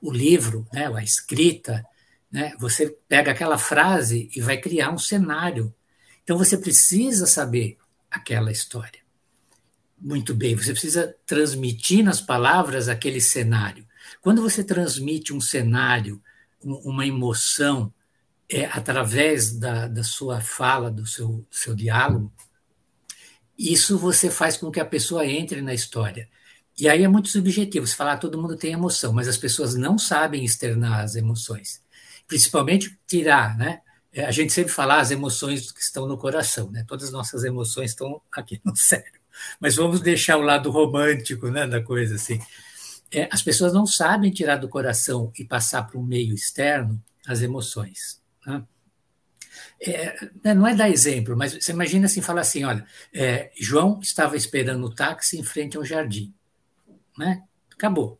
O livro, né, a escrita, né, você pega aquela frase e vai criar um cenário. Então você precisa saber aquela história. Muito bem, você precisa transmitir nas palavras aquele cenário. Quando você transmite um cenário, uma emoção, é, através da, da sua fala, do seu, seu diálogo, isso você faz com que a pessoa entre na história. E aí é muito subjetivo. Você falar, todo mundo tem emoção, mas as pessoas não sabem externar as emoções. Principalmente tirar, né? É, a gente sempre fala as emoções que estão no coração, né? Todas as nossas emoções estão aqui no cérebro. Mas vamos deixar o lado romântico, né, da coisa assim. É, as pessoas não sabem tirar do coração e passar para o meio externo as emoções. É, né, não é dar exemplo, mas você imagina assim, falar assim, olha, é, João estava esperando o táxi em frente ao jardim, né? Acabou.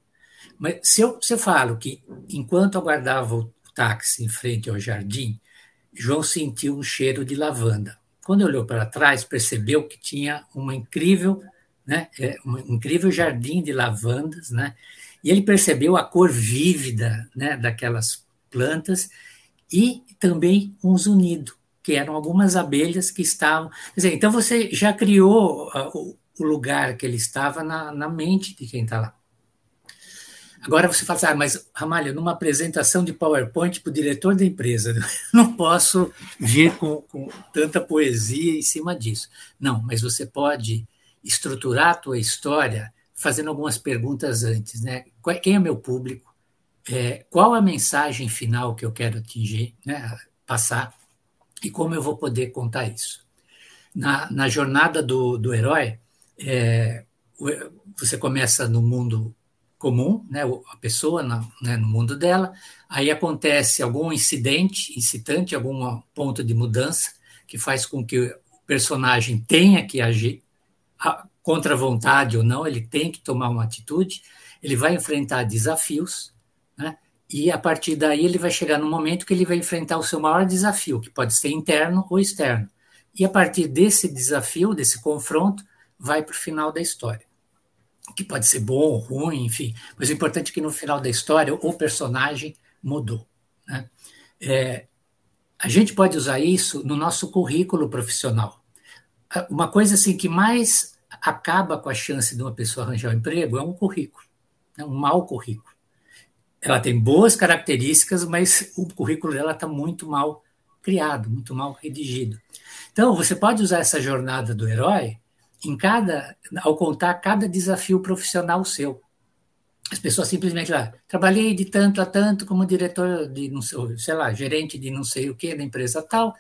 Mas se eu, se eu falo que enquanto aguardava o táxi em frente ao jardim, João sentiu um cheiro de lavanda. Quando olhou para trás, percebeu que tinha uma incrível, né, é, um incrível jardim de lavandas, né? E ele percebeu a cor vívida, né, daquelas plantas e também um zunido, que eram algumas abelhas que estavam. Dizer, então você já criou uh, o lugar que ele estava na, na mente de quem está lá. Agora você fala assim, ah, mas Ramalho, numa apresentação de PowerPoint para o diretor da empresa, não posso vir com, com, tanta poesia em cima disso. Não, mas você pode estruturar a tua história fazendo algumas perguntas antes, né? Quem é meu público? É, qual a mensagem final que eu quero atingir, né, passar, e como eu vou poder contar isso. Na, na jornada do, do herói, é, você começa no mundo comum, né, a pessoa na, né, no mundo dela, aí acontece algum incidente, incitante, algum ponto de mudança, que faz com que o personagem tenha que agir, contra a vontade ou não, ele tem que tomar uma atitude, ele vai enfrentar desafios, né? E a partir daí ele vai chegar no momento que ele vai enfrentar o seu maior desafio, que pode ser interno ou externo. E a partir desse desafio, desse confronto, vai para o final da história. Que pode ser bom ou ruim, enfim. Mas o importante é que no final da história o personagem mudou. Né? É, a gente pode usar isso no nosso currículo profissional. Uma coisa assim que mais acaba com a chance de uma pessoa arranjar um emprego é um currículo, né? um mau currículo ela tem boas características, mas o currículo dela está muito mal criado, muito mal redigido. Então, você pode usar essa jornada do herói em cada, ao contar cada desafio profissional seu. As pessoas simplesmente lá, trabalhei de tanto a tanto como diretor de, não sei, sei lá, gerente de não sei o que da empresa tal,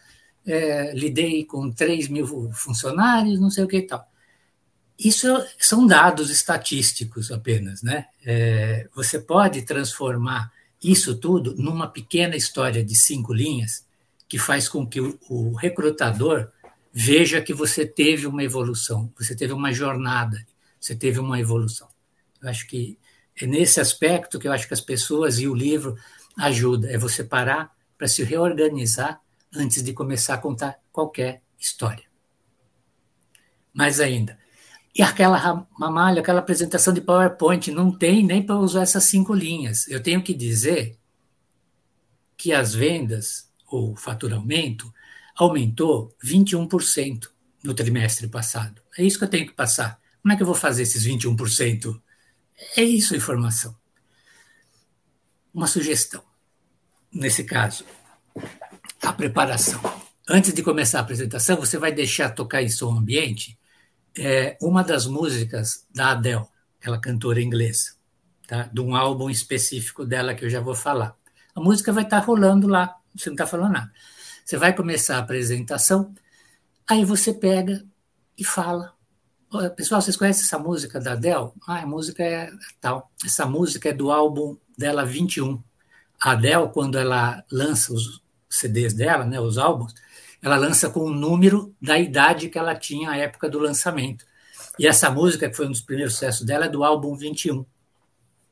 é, lidei com 3 mil funcionários, não sei o que e tal. Isso são dados estatísticos apenas, né? É, você pode transformar isso tudo numa pequena história de cinco linhas que faz com que o, o recrutador veja que você teve uma evolução, você teve uma jornada, você teve uma evolução. Eu acho que é nesse aspecto que eu acho que as pessoas e o livro ajuda, é você parar para se reorganizar antes de começar a contar qualquer história. Mais ainda, e aquela mamalha, aquela apresentação de PowerPoint, não tem nem para usar essas cinco linhas. Eu tenho que dizer que as vendas, ou faturamento, aumentou 21% no trimestre passado. É isso que eu tenho que passar. Como é que eu vou fazer esses 21%? É isso a informação. Uma sugestão, nesse caso, a preparação. Antes de começar a apresentação, você vai deixar tocar em som ambiente é uma das músicas da Adele, aquela cantora inglesa, tá? de um álbum específico dela que eu já vou falar. A música vai estar tá rolando lá, você não está falando nada. Você vai começar a apresentação, aí você pega e fala. Pessoal, vocês conhecem essa música da Adele? Ah, a música é tal. Essa música é do álbum dela 21. A Adele, quando ela lança os CDs dela, né, os álbuns, ela lança com o número da idade que ela tinha à época do lançamento. E essa música, que foi um dos primeiros sucessos dela, é do álbum 21.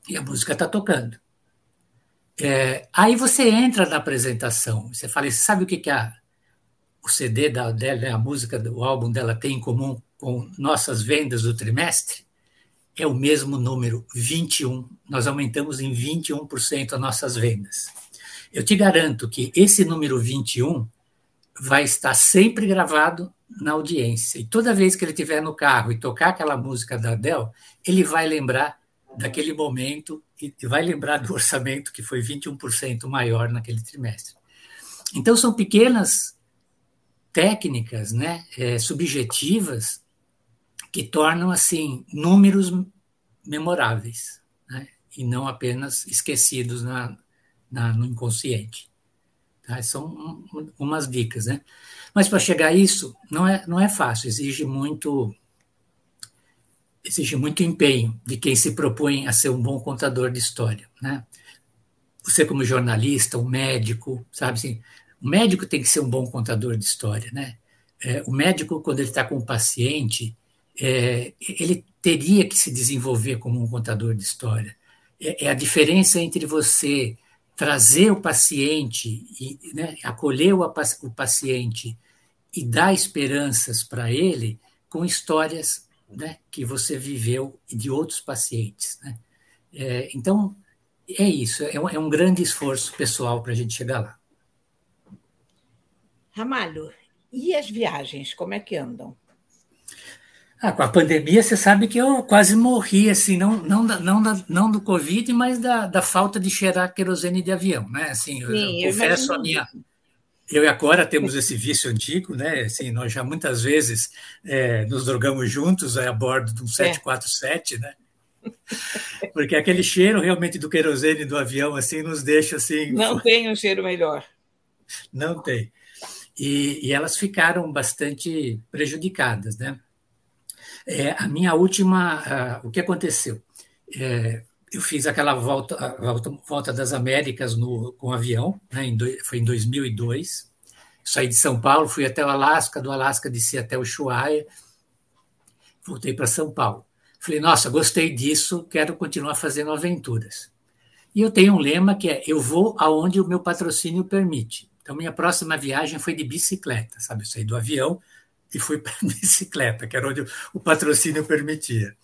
E a música está tocando. É, aí você entra na apresentação, você fala, você sabe o que, que a, o CD da dela, a música do álbum dela tem em comum com nossas vendas do trimestre, é o mesmo número, 21. Nós aumentamos em 21% as nossas vendas. Eu te garanto que esse número 21 vai estar sempre gravado na audiência. E toda vez que ele estiver no carro e tocar aquela música da Adele, ele vai lembrar daquele momento e vai lembrar do orçamento que foi 21% maior naquele trimestre. Então, são pequenas técnicas né, é, subjetivas que tornam assim números memoráveis né, e não apenas esquecidos na, na no inconsciente. Tá? São um, umas dicas. Né? Mas para chegar a isso, não é, não é fácil, exige muito exige muito empenho de quem se propõe a ser um bom contador de história, né? Você como jornalista, um médico, sabe assim, o médico tem que ser um bom contador de história, né? É, o médico, quando ele está com o paciente, é, ele teria que se desenvolver como um contador de história. É, é a diferença entre você trazer o paciente e né, acolher o, o paciente e dar esperanças para ele com histórias né, que você viveu de outros pacientes. Né? É, então, é isso, é um, é um grande esforço pessoal para a gente chegar lá. Ramalho, e as viagens, como é que andam? Ah, com a pandemia, você sabe que eu quase morri, assim, não, não, não, não do Covid, mas da, da falta de cheirar querosene de avião, né? Assim, Sim, eu, eu confesso a minha... Eu e a Cora temos esse vício antigo, né? Assim, nós já muitas vezes é, nos drogamos juntos a bordo de um 747, é. né? Porque aquele cheiro realmente do querosene do avião assim nos deixa assim. Não tem um cheiro melhor. Não tem e, e elas ficaram bastante prejudicadas. Né? É, a minha última. Uh, o que aconteceu? É, eu fiz aquela volta, volta, volta das Américas no, com avião, né, em foi em 2002. Saí de São Paulo, fui até o Alasca, do Alasca desci até o Ushuaia, voltei para São Paulo. Falei, nossa, gostei disso, quero continuar fazendo aventuras. E eu tenho um lema que é: eu vou aonde o meu patrocínio permite. Então, minha próxima viagem foi de bicicleta, sabe? Eu saí do avião e fui para bicicleta, que era onde o patrocínio permitia.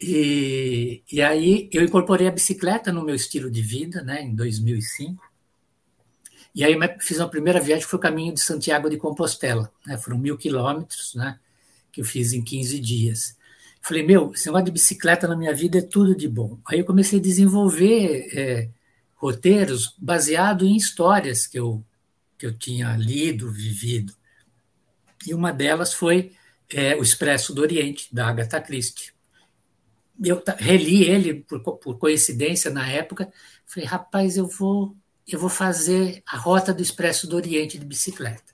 E, e aí eu incorporei a bicicleta no meu estilo de vida, né, em 2005. E aí fiz uma primeira viagem, que foi o caminho de Santiago de Compostela. Né, foram mil quilômetros, né, que eu fiz em 15 dias. Falei, meu, esse negócio de bicicleta na minha vida é tudo de bom. Aí eu comecei a desenvolver é, roteiros baseados em histórias que eu que eu tinha lido, vivido. E uma delas foi é, O Expresso do Oriente, da Agatha Christie. Eu reli ele por, por coincidência na época. Falei, rapaz, eu vou, eu vou fazer a rota do Expresso do Oriente de bicicleta.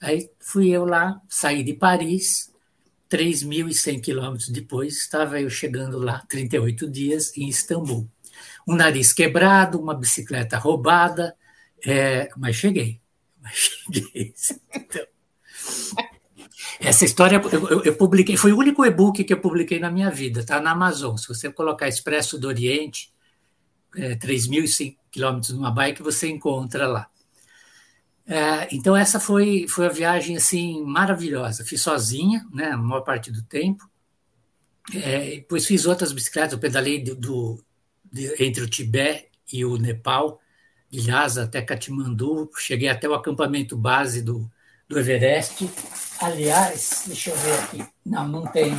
Aí fui eu lá, saí de Paris, 3.100 quilômetros depois, estava eu chegando lá, 38 dias, em Istambul. Um nariz quebrado, uma bicicleta roubada, é, mas cheguei. Então, essa história eu, eu, eu, publiquei, foi o único e-book que eu publiquei na minha vida, está na Amazon. Se você colocar Expresso do Oriente, é, 3.005 quilômetros numa bike, você encontra lá. É, então essa foi, foi a viagem assim maravilhosa. Fiz sozinha, né, a maior parte do tempo. É, depois fiz outras bicicletas, eu pedalei do, do de, entre o Tibete e o Nepal de Lhasa até Katmandu, cheguei até o acampamento base do, do Everest. Aliás, deixa eu ver aqui. Não, não tem.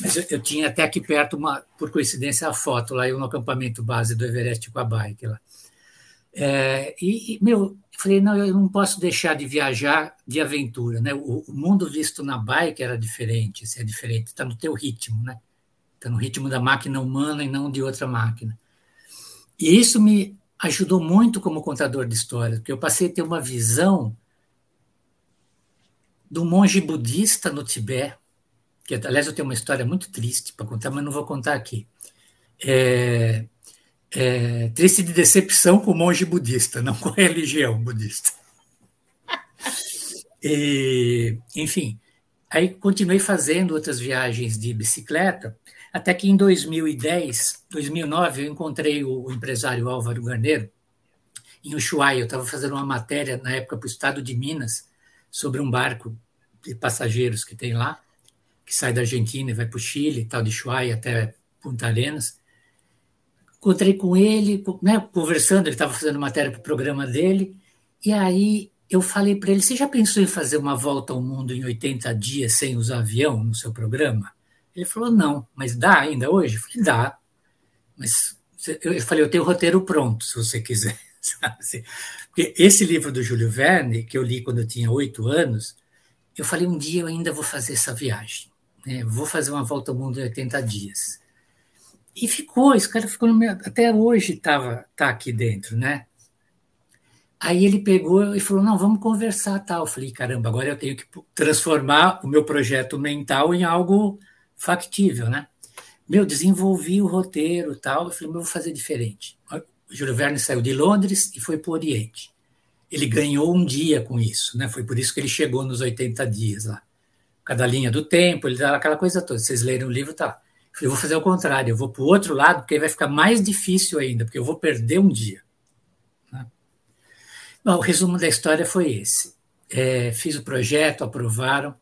Mas eu, eu, tinha até aqui perto, uma, por coincidência, a foto lá, eu no acampamento base do Everest com a bike lá. É, e, meu, falei, não, eu não posso deixar de viajar de aventura, né? O, o mundo visto na bike era diferente, assim, é diferente, está no teu ritmo, né? Está no ritmo da máquina humana e não de outra máquina. E isso me ajudou muito como contador de histórias, porque eu passei a ter uma visão do monge budista no Tibete, que aliás eu tenho uma história muito triste para contar, mas não vou contar aqui. É, é, triste de decepção com o monge budista, não com a religião budista. E, enfim, aí continuei fazendo outras viagens de bicicleta, até que em 2010, 2009, eu encontrei o empresário Álvaro Garneiro em Ushuaia. Eu estava fazendo uma matéria na época para o estado de Minas sobre um barco de passageiros que tem lá, que sai da Argentina e vai para o Chile, tal de Ushuaia até Punta Arenas. Encontrei com ele, né, conversando, ele estava fazendo matéria para o programa dele, e aí eu falei para ele: Você já pensou em fazer uma volta ao mundo em 80 dias sem usar avião no seu programa? Ele falou: Não, mas dá ainda hoje? Eu falei: Dá. Mas eu falei: Eu tenho o roteiro pronto, se você quiser. Sabe? Porque esse livro do Júlio Verne, que eu li quando eu tinha oito anos, eu falei: Um dia eu ainda vou fazer essa viagem. Né? Vou fazer uma volta ao mundo em 80 dias. E ficou, esse cara ficou meu, até hoje estava tá aqui dentro, né? Aí ele pegou e falou: não, vamos conversar tal. Eu falei: caramba, agora eu tenho que transformar o meu projeto mental em algo factível, né? Meu, desenvolvi o roteiro tal. Eu falei: eu vou fazer diferente. Júlio Verne saiu de Londres e foi para o Oriente. Ele ganhou um dia com isso, né? Foi por isso que ele chegou nos 80 dias lá. Cada linha do tempo, ele dá aquela coisa toda. Vocês lerem o livro, tá? Eu falei: vou fazer o contrário, eu vou para o outro lado, porque aí vai ficar mais difícil ainda, porque eu vou perder um dia. Bom, o resumo da história foi esse. É, fiz o projeto, aprovaram.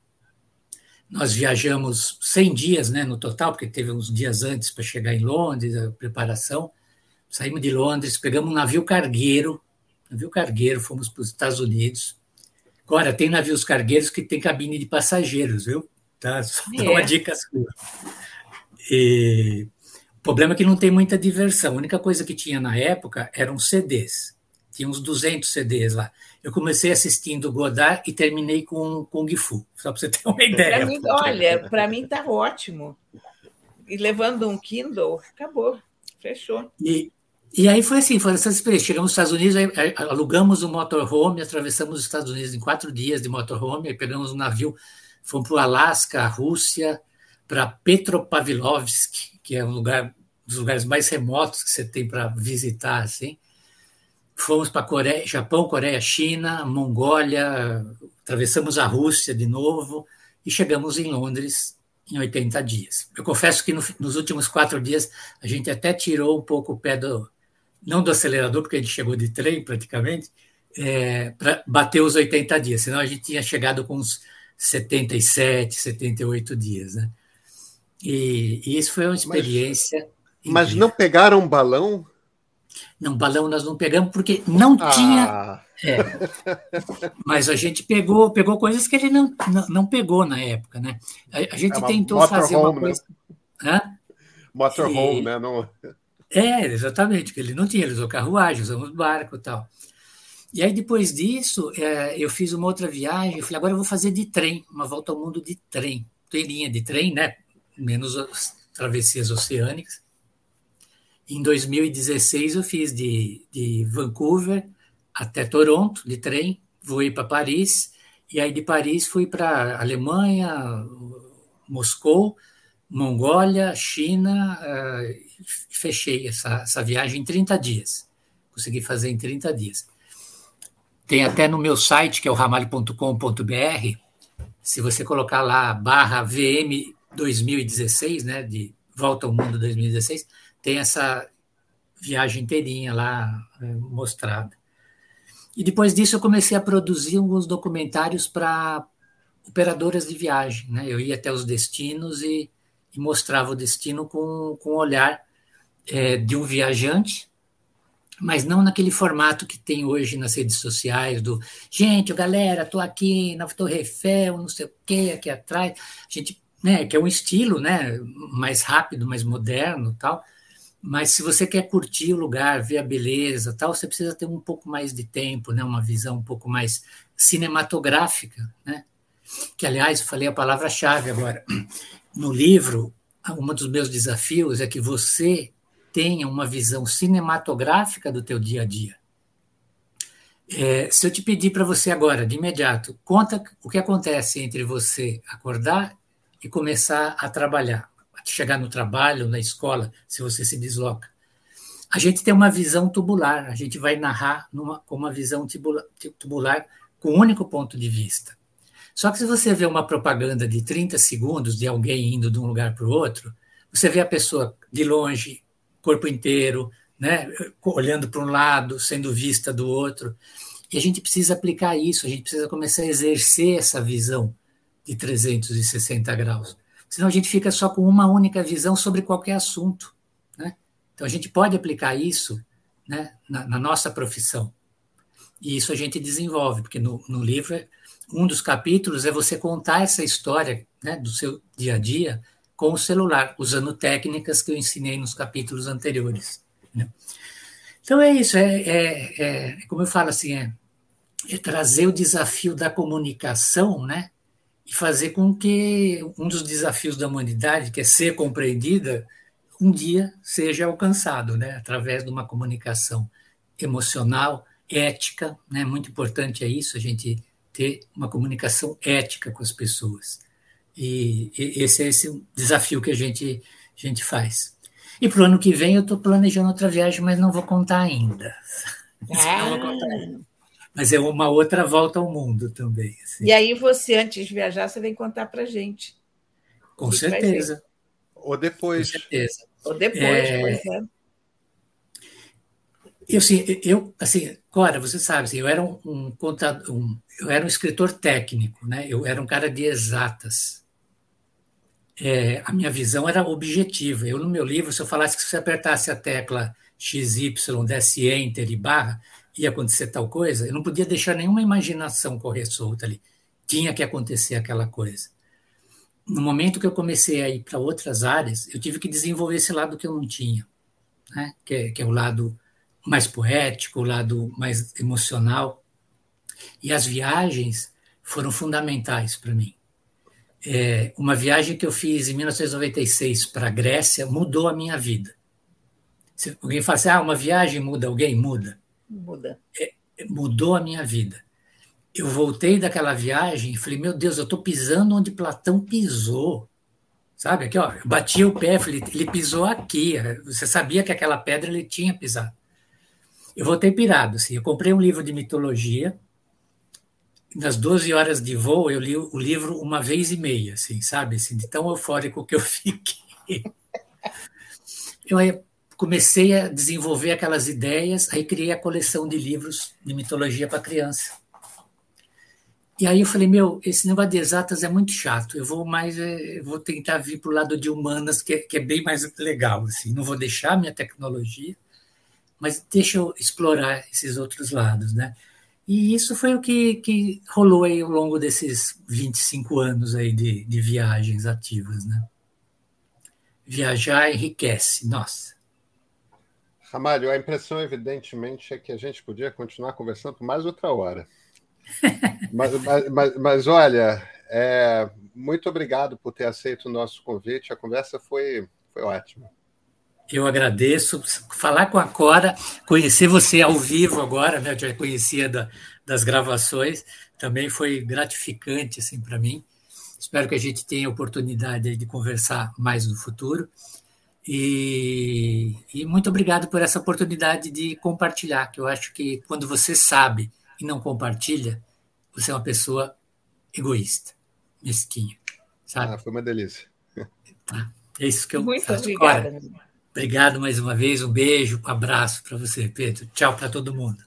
Nós viajamos 100 dias né, no total, porque teve uns dias antes para chegar em Londres, a preparação. Saímos de Londres, pegamos um navio cargueiro, navio cargueiro, fomos para os Estados Unidos. Agora, tem navios cargueiros que tem cabine de passageiros, viu? Tá? Só é. uma dica sua. E... O problema é que não tem muita diversão. A única coisa que tinha na época eram CDs tinha uns 200 CDs lá. Eu comecei assistindo Godard e terminei com Kung Fu, só para você ter uma ideia. Pra mim, olha, para mim está ótimo. E levando um Kindle, acabou, fechou. E, e aí foi assim, foi essa experiência. Chegamos nos Estados Unidos, aí, alugamos um motorhome, atravessamos os Estados Unidos em quatro dias de motorhome, aí pegamos um navio, fomos para o Alasca, Rússia, para Petropavlovsk, que é um lugar dos lugares mais remotos que você tem para visitar, assim. Fomos para Coreia, Japão, Coreia, China, Mongólia, atravessamos a Rússia de novo e chegamos em Londres em 80 dias. Eu confesso que no, nos últimos quatro dias a gente até tirou um pouco o pé do, não do acelerador, porque a gente chegou de trem praticamente, é, para bater os 80 dias, senão a gente tinha chegado com uns 77, 78 dias. Né? E, e isso foi uma experiência. Mas, mas não pegaram um balão? Não, balão nós não pegamos porque não ah. tinha. É. Mas a gente pegou, pegou coisas que ele não, não, não pegou na época, né? A, a gente é tentou fazer uma né? coisa. Né? Motorhome, e... né? Não... É, exatamente, que ele não tinha, ele usou carruagem, usamos barco e tal. E aí, depois disso, é, eu fiz uma outra viagem, eu falei, agora eu vou fazer de trem, uma volta ao mundo de trem. Tem linha de trem, né? Menos as travessias oceânicas. Em 2016, eu fiz de, de Vancouver até Toronto, de trem, voei para Paris, e aí de Paris fui para Alemanha, Moscou, Mongólia, China, uh, fechei essa, essa viagem em 30 dias. Consegui fazer em 30 dias. Tem até no meu site, que é o ramalho.com.br, se você colocar lá barra VM 2016, né, de Volta ao Mundo 2016, tem essa viagem inteirinha lá é, mostrada. E depois disso eu comecei a produzir alguns documentários para operadoras de viagem. Né? Eu ia até os destinos e, e mostrava o destino com, com o olhar é, de um viajante, mas não naquele formato que tem hoje nas redes sociais do gente, galera, estou aqui na Torre Eiffel, não sei o quê, aqui atrás. A gente, né, que é um estilo né, mais rápido, mais moderno tal. Mas se você quer curtir o lugar, ver a beleza, tal, você precisa ter um pouco mais de tempo, né? Uma visão um pouco mais cinematográfica, né? Que aliás, falei a palavra-chave agora. No livro, um dos meus desafios é que você tenha uma visão cinematográfica do teu dia a dia. É, se eu te pedir para você agora, de imediato, conta o que acontece entre você acordar e começar a trabalhar chegar no trabalho, na escola, se você se desloca. A gente tem uma visão tubular, a gente vai narrar numa, com uma visão tubular com um único ponto de vista. Só que se você vê uma propaganda de 30 segundos de alguém indo de um lugar para o outro, você vê a pessoa de longe, corpo inteiro, né? olhando para um lado, sendo vista do outro. E a gente precisa aplicar isso, a gente precisa começar a exercer essa visão de 360 graus. Senão a gente fica só com uma única visão sobre qualquer assunto. Né? Então a gente pode aplicar isso né, na, na nossa profissão. E isso a gente desenvolve, porque no, no livro, um dos capítulos é você contar essa história né, do seu dia a dia com o celular, usando técnicas que eu ensinei nos capítulos anteriores. Né? Então é isso, é, é, é, como eu falo assim, é, é, trazer o desafio da comunicação, né? E fazer com que um dos desafios da humanidade, que é ser compreendida, um dia seja alcançado, né? Através de uma comunicação emocional, ética, né? Muito importante é isso, a gente ter uma comunicação ética com as pessoas. E, e esse é esse desafio que a gente, a gente faz. E para o ano que vem eu estou planejando outra viagem, mas não vou contar ainda. Ah. Vou contar ainda. Mas é uma outra volta ao mundo também. Assim. E aí você, antes de viajar, você vem contar para gente. Com certeza. Ou depois. Com certeza. Ou depois, é... é. Eu, assim, eu, assim, Cora, você sabe, assim, eu era um, um contador, um, eu era um escritor técnico, né? Eu era um cara de exatas. É, a minha visão era objetiva. Eu, no meu livro, se eu falasse que se você apertasse a tecla XY, desse Enter e barra, ia acontecer tal coisa, eu não podia deixar nenhuma imaginação correr solta ali. Tinha que acontecer aquela coisa. No momento que eu comecei a ir para outras áreas, eu tive que desenvolver esse lado que eu não tinha, né? que, é, que é o lado mais poético, o lado mais emocional. E as viagens foram fundamentais para mim. É, uma viagem que eu fiz em 1996 para a Grécia mudou a minha vida. Se alguém fala assim, ah, uma viagem muda alguém? Muda. Muda. É, mudou a minha vida. Eu voltei daquela viagem e falei, meu Deus, eu estou pisando onde Platão pisou. Sabe, aqui, ó, bati o pé, falei, ele pisou aqui. Você sabia que aquela pedra ele tinha pisado. Eu voltei pirado, assim. Eu comprei um livro de mitologia. Nas 12 horas de voo, eu li o livro uma vez e meia, assim, sabe? Assim, de tão eufórico que eu fiquei. Eu comecei a desenvolver aquelas ideias, aí criei a coleção de livros de mitologia para criança. E aí eu falei, meu, esse negócio de exatas é muito chato. Eu vou mais, é, eu vou tentar vir para o lado de humanas, que é, que é bem mais legal. Assim. Não vou deixar minha tecnologia, mas deixa eu explorar esses outros lados, né? E isso foi o que, que rolou aí ao longo desses 25 anos aí de, de viagens ativas, né? Viajar enriquece, nossa. Ramalho, a impressão, evidentemente, é que a gente podia continuar conversando por mais outra hora. mas, mas, mas, mas, olha, é, muito obrigado por ter aceito o nosso convite. A conversa foi, foi ótima. Eu agradeço. Falar com a Cora, conhecer você ao vivo agora, né? Eu já conhecia da, das gravações, também foi gratificante assim, para mim. Espero que a gente tenha oportunidade de conversar mais no futuro. E, e, muito obrigado por essa oportunidade de compartilhar, que eu acho que quando você sabe e não compartilha, você é uma pessoa egoísta, mesquinha. Sabe? Ah, foi uma delícia. Tá? É isso que eu Muito faço. obrigada. Cora, Obrigado mais uma vez, um beijo, um abraço para você, Pedro. Tchau para todo mundo.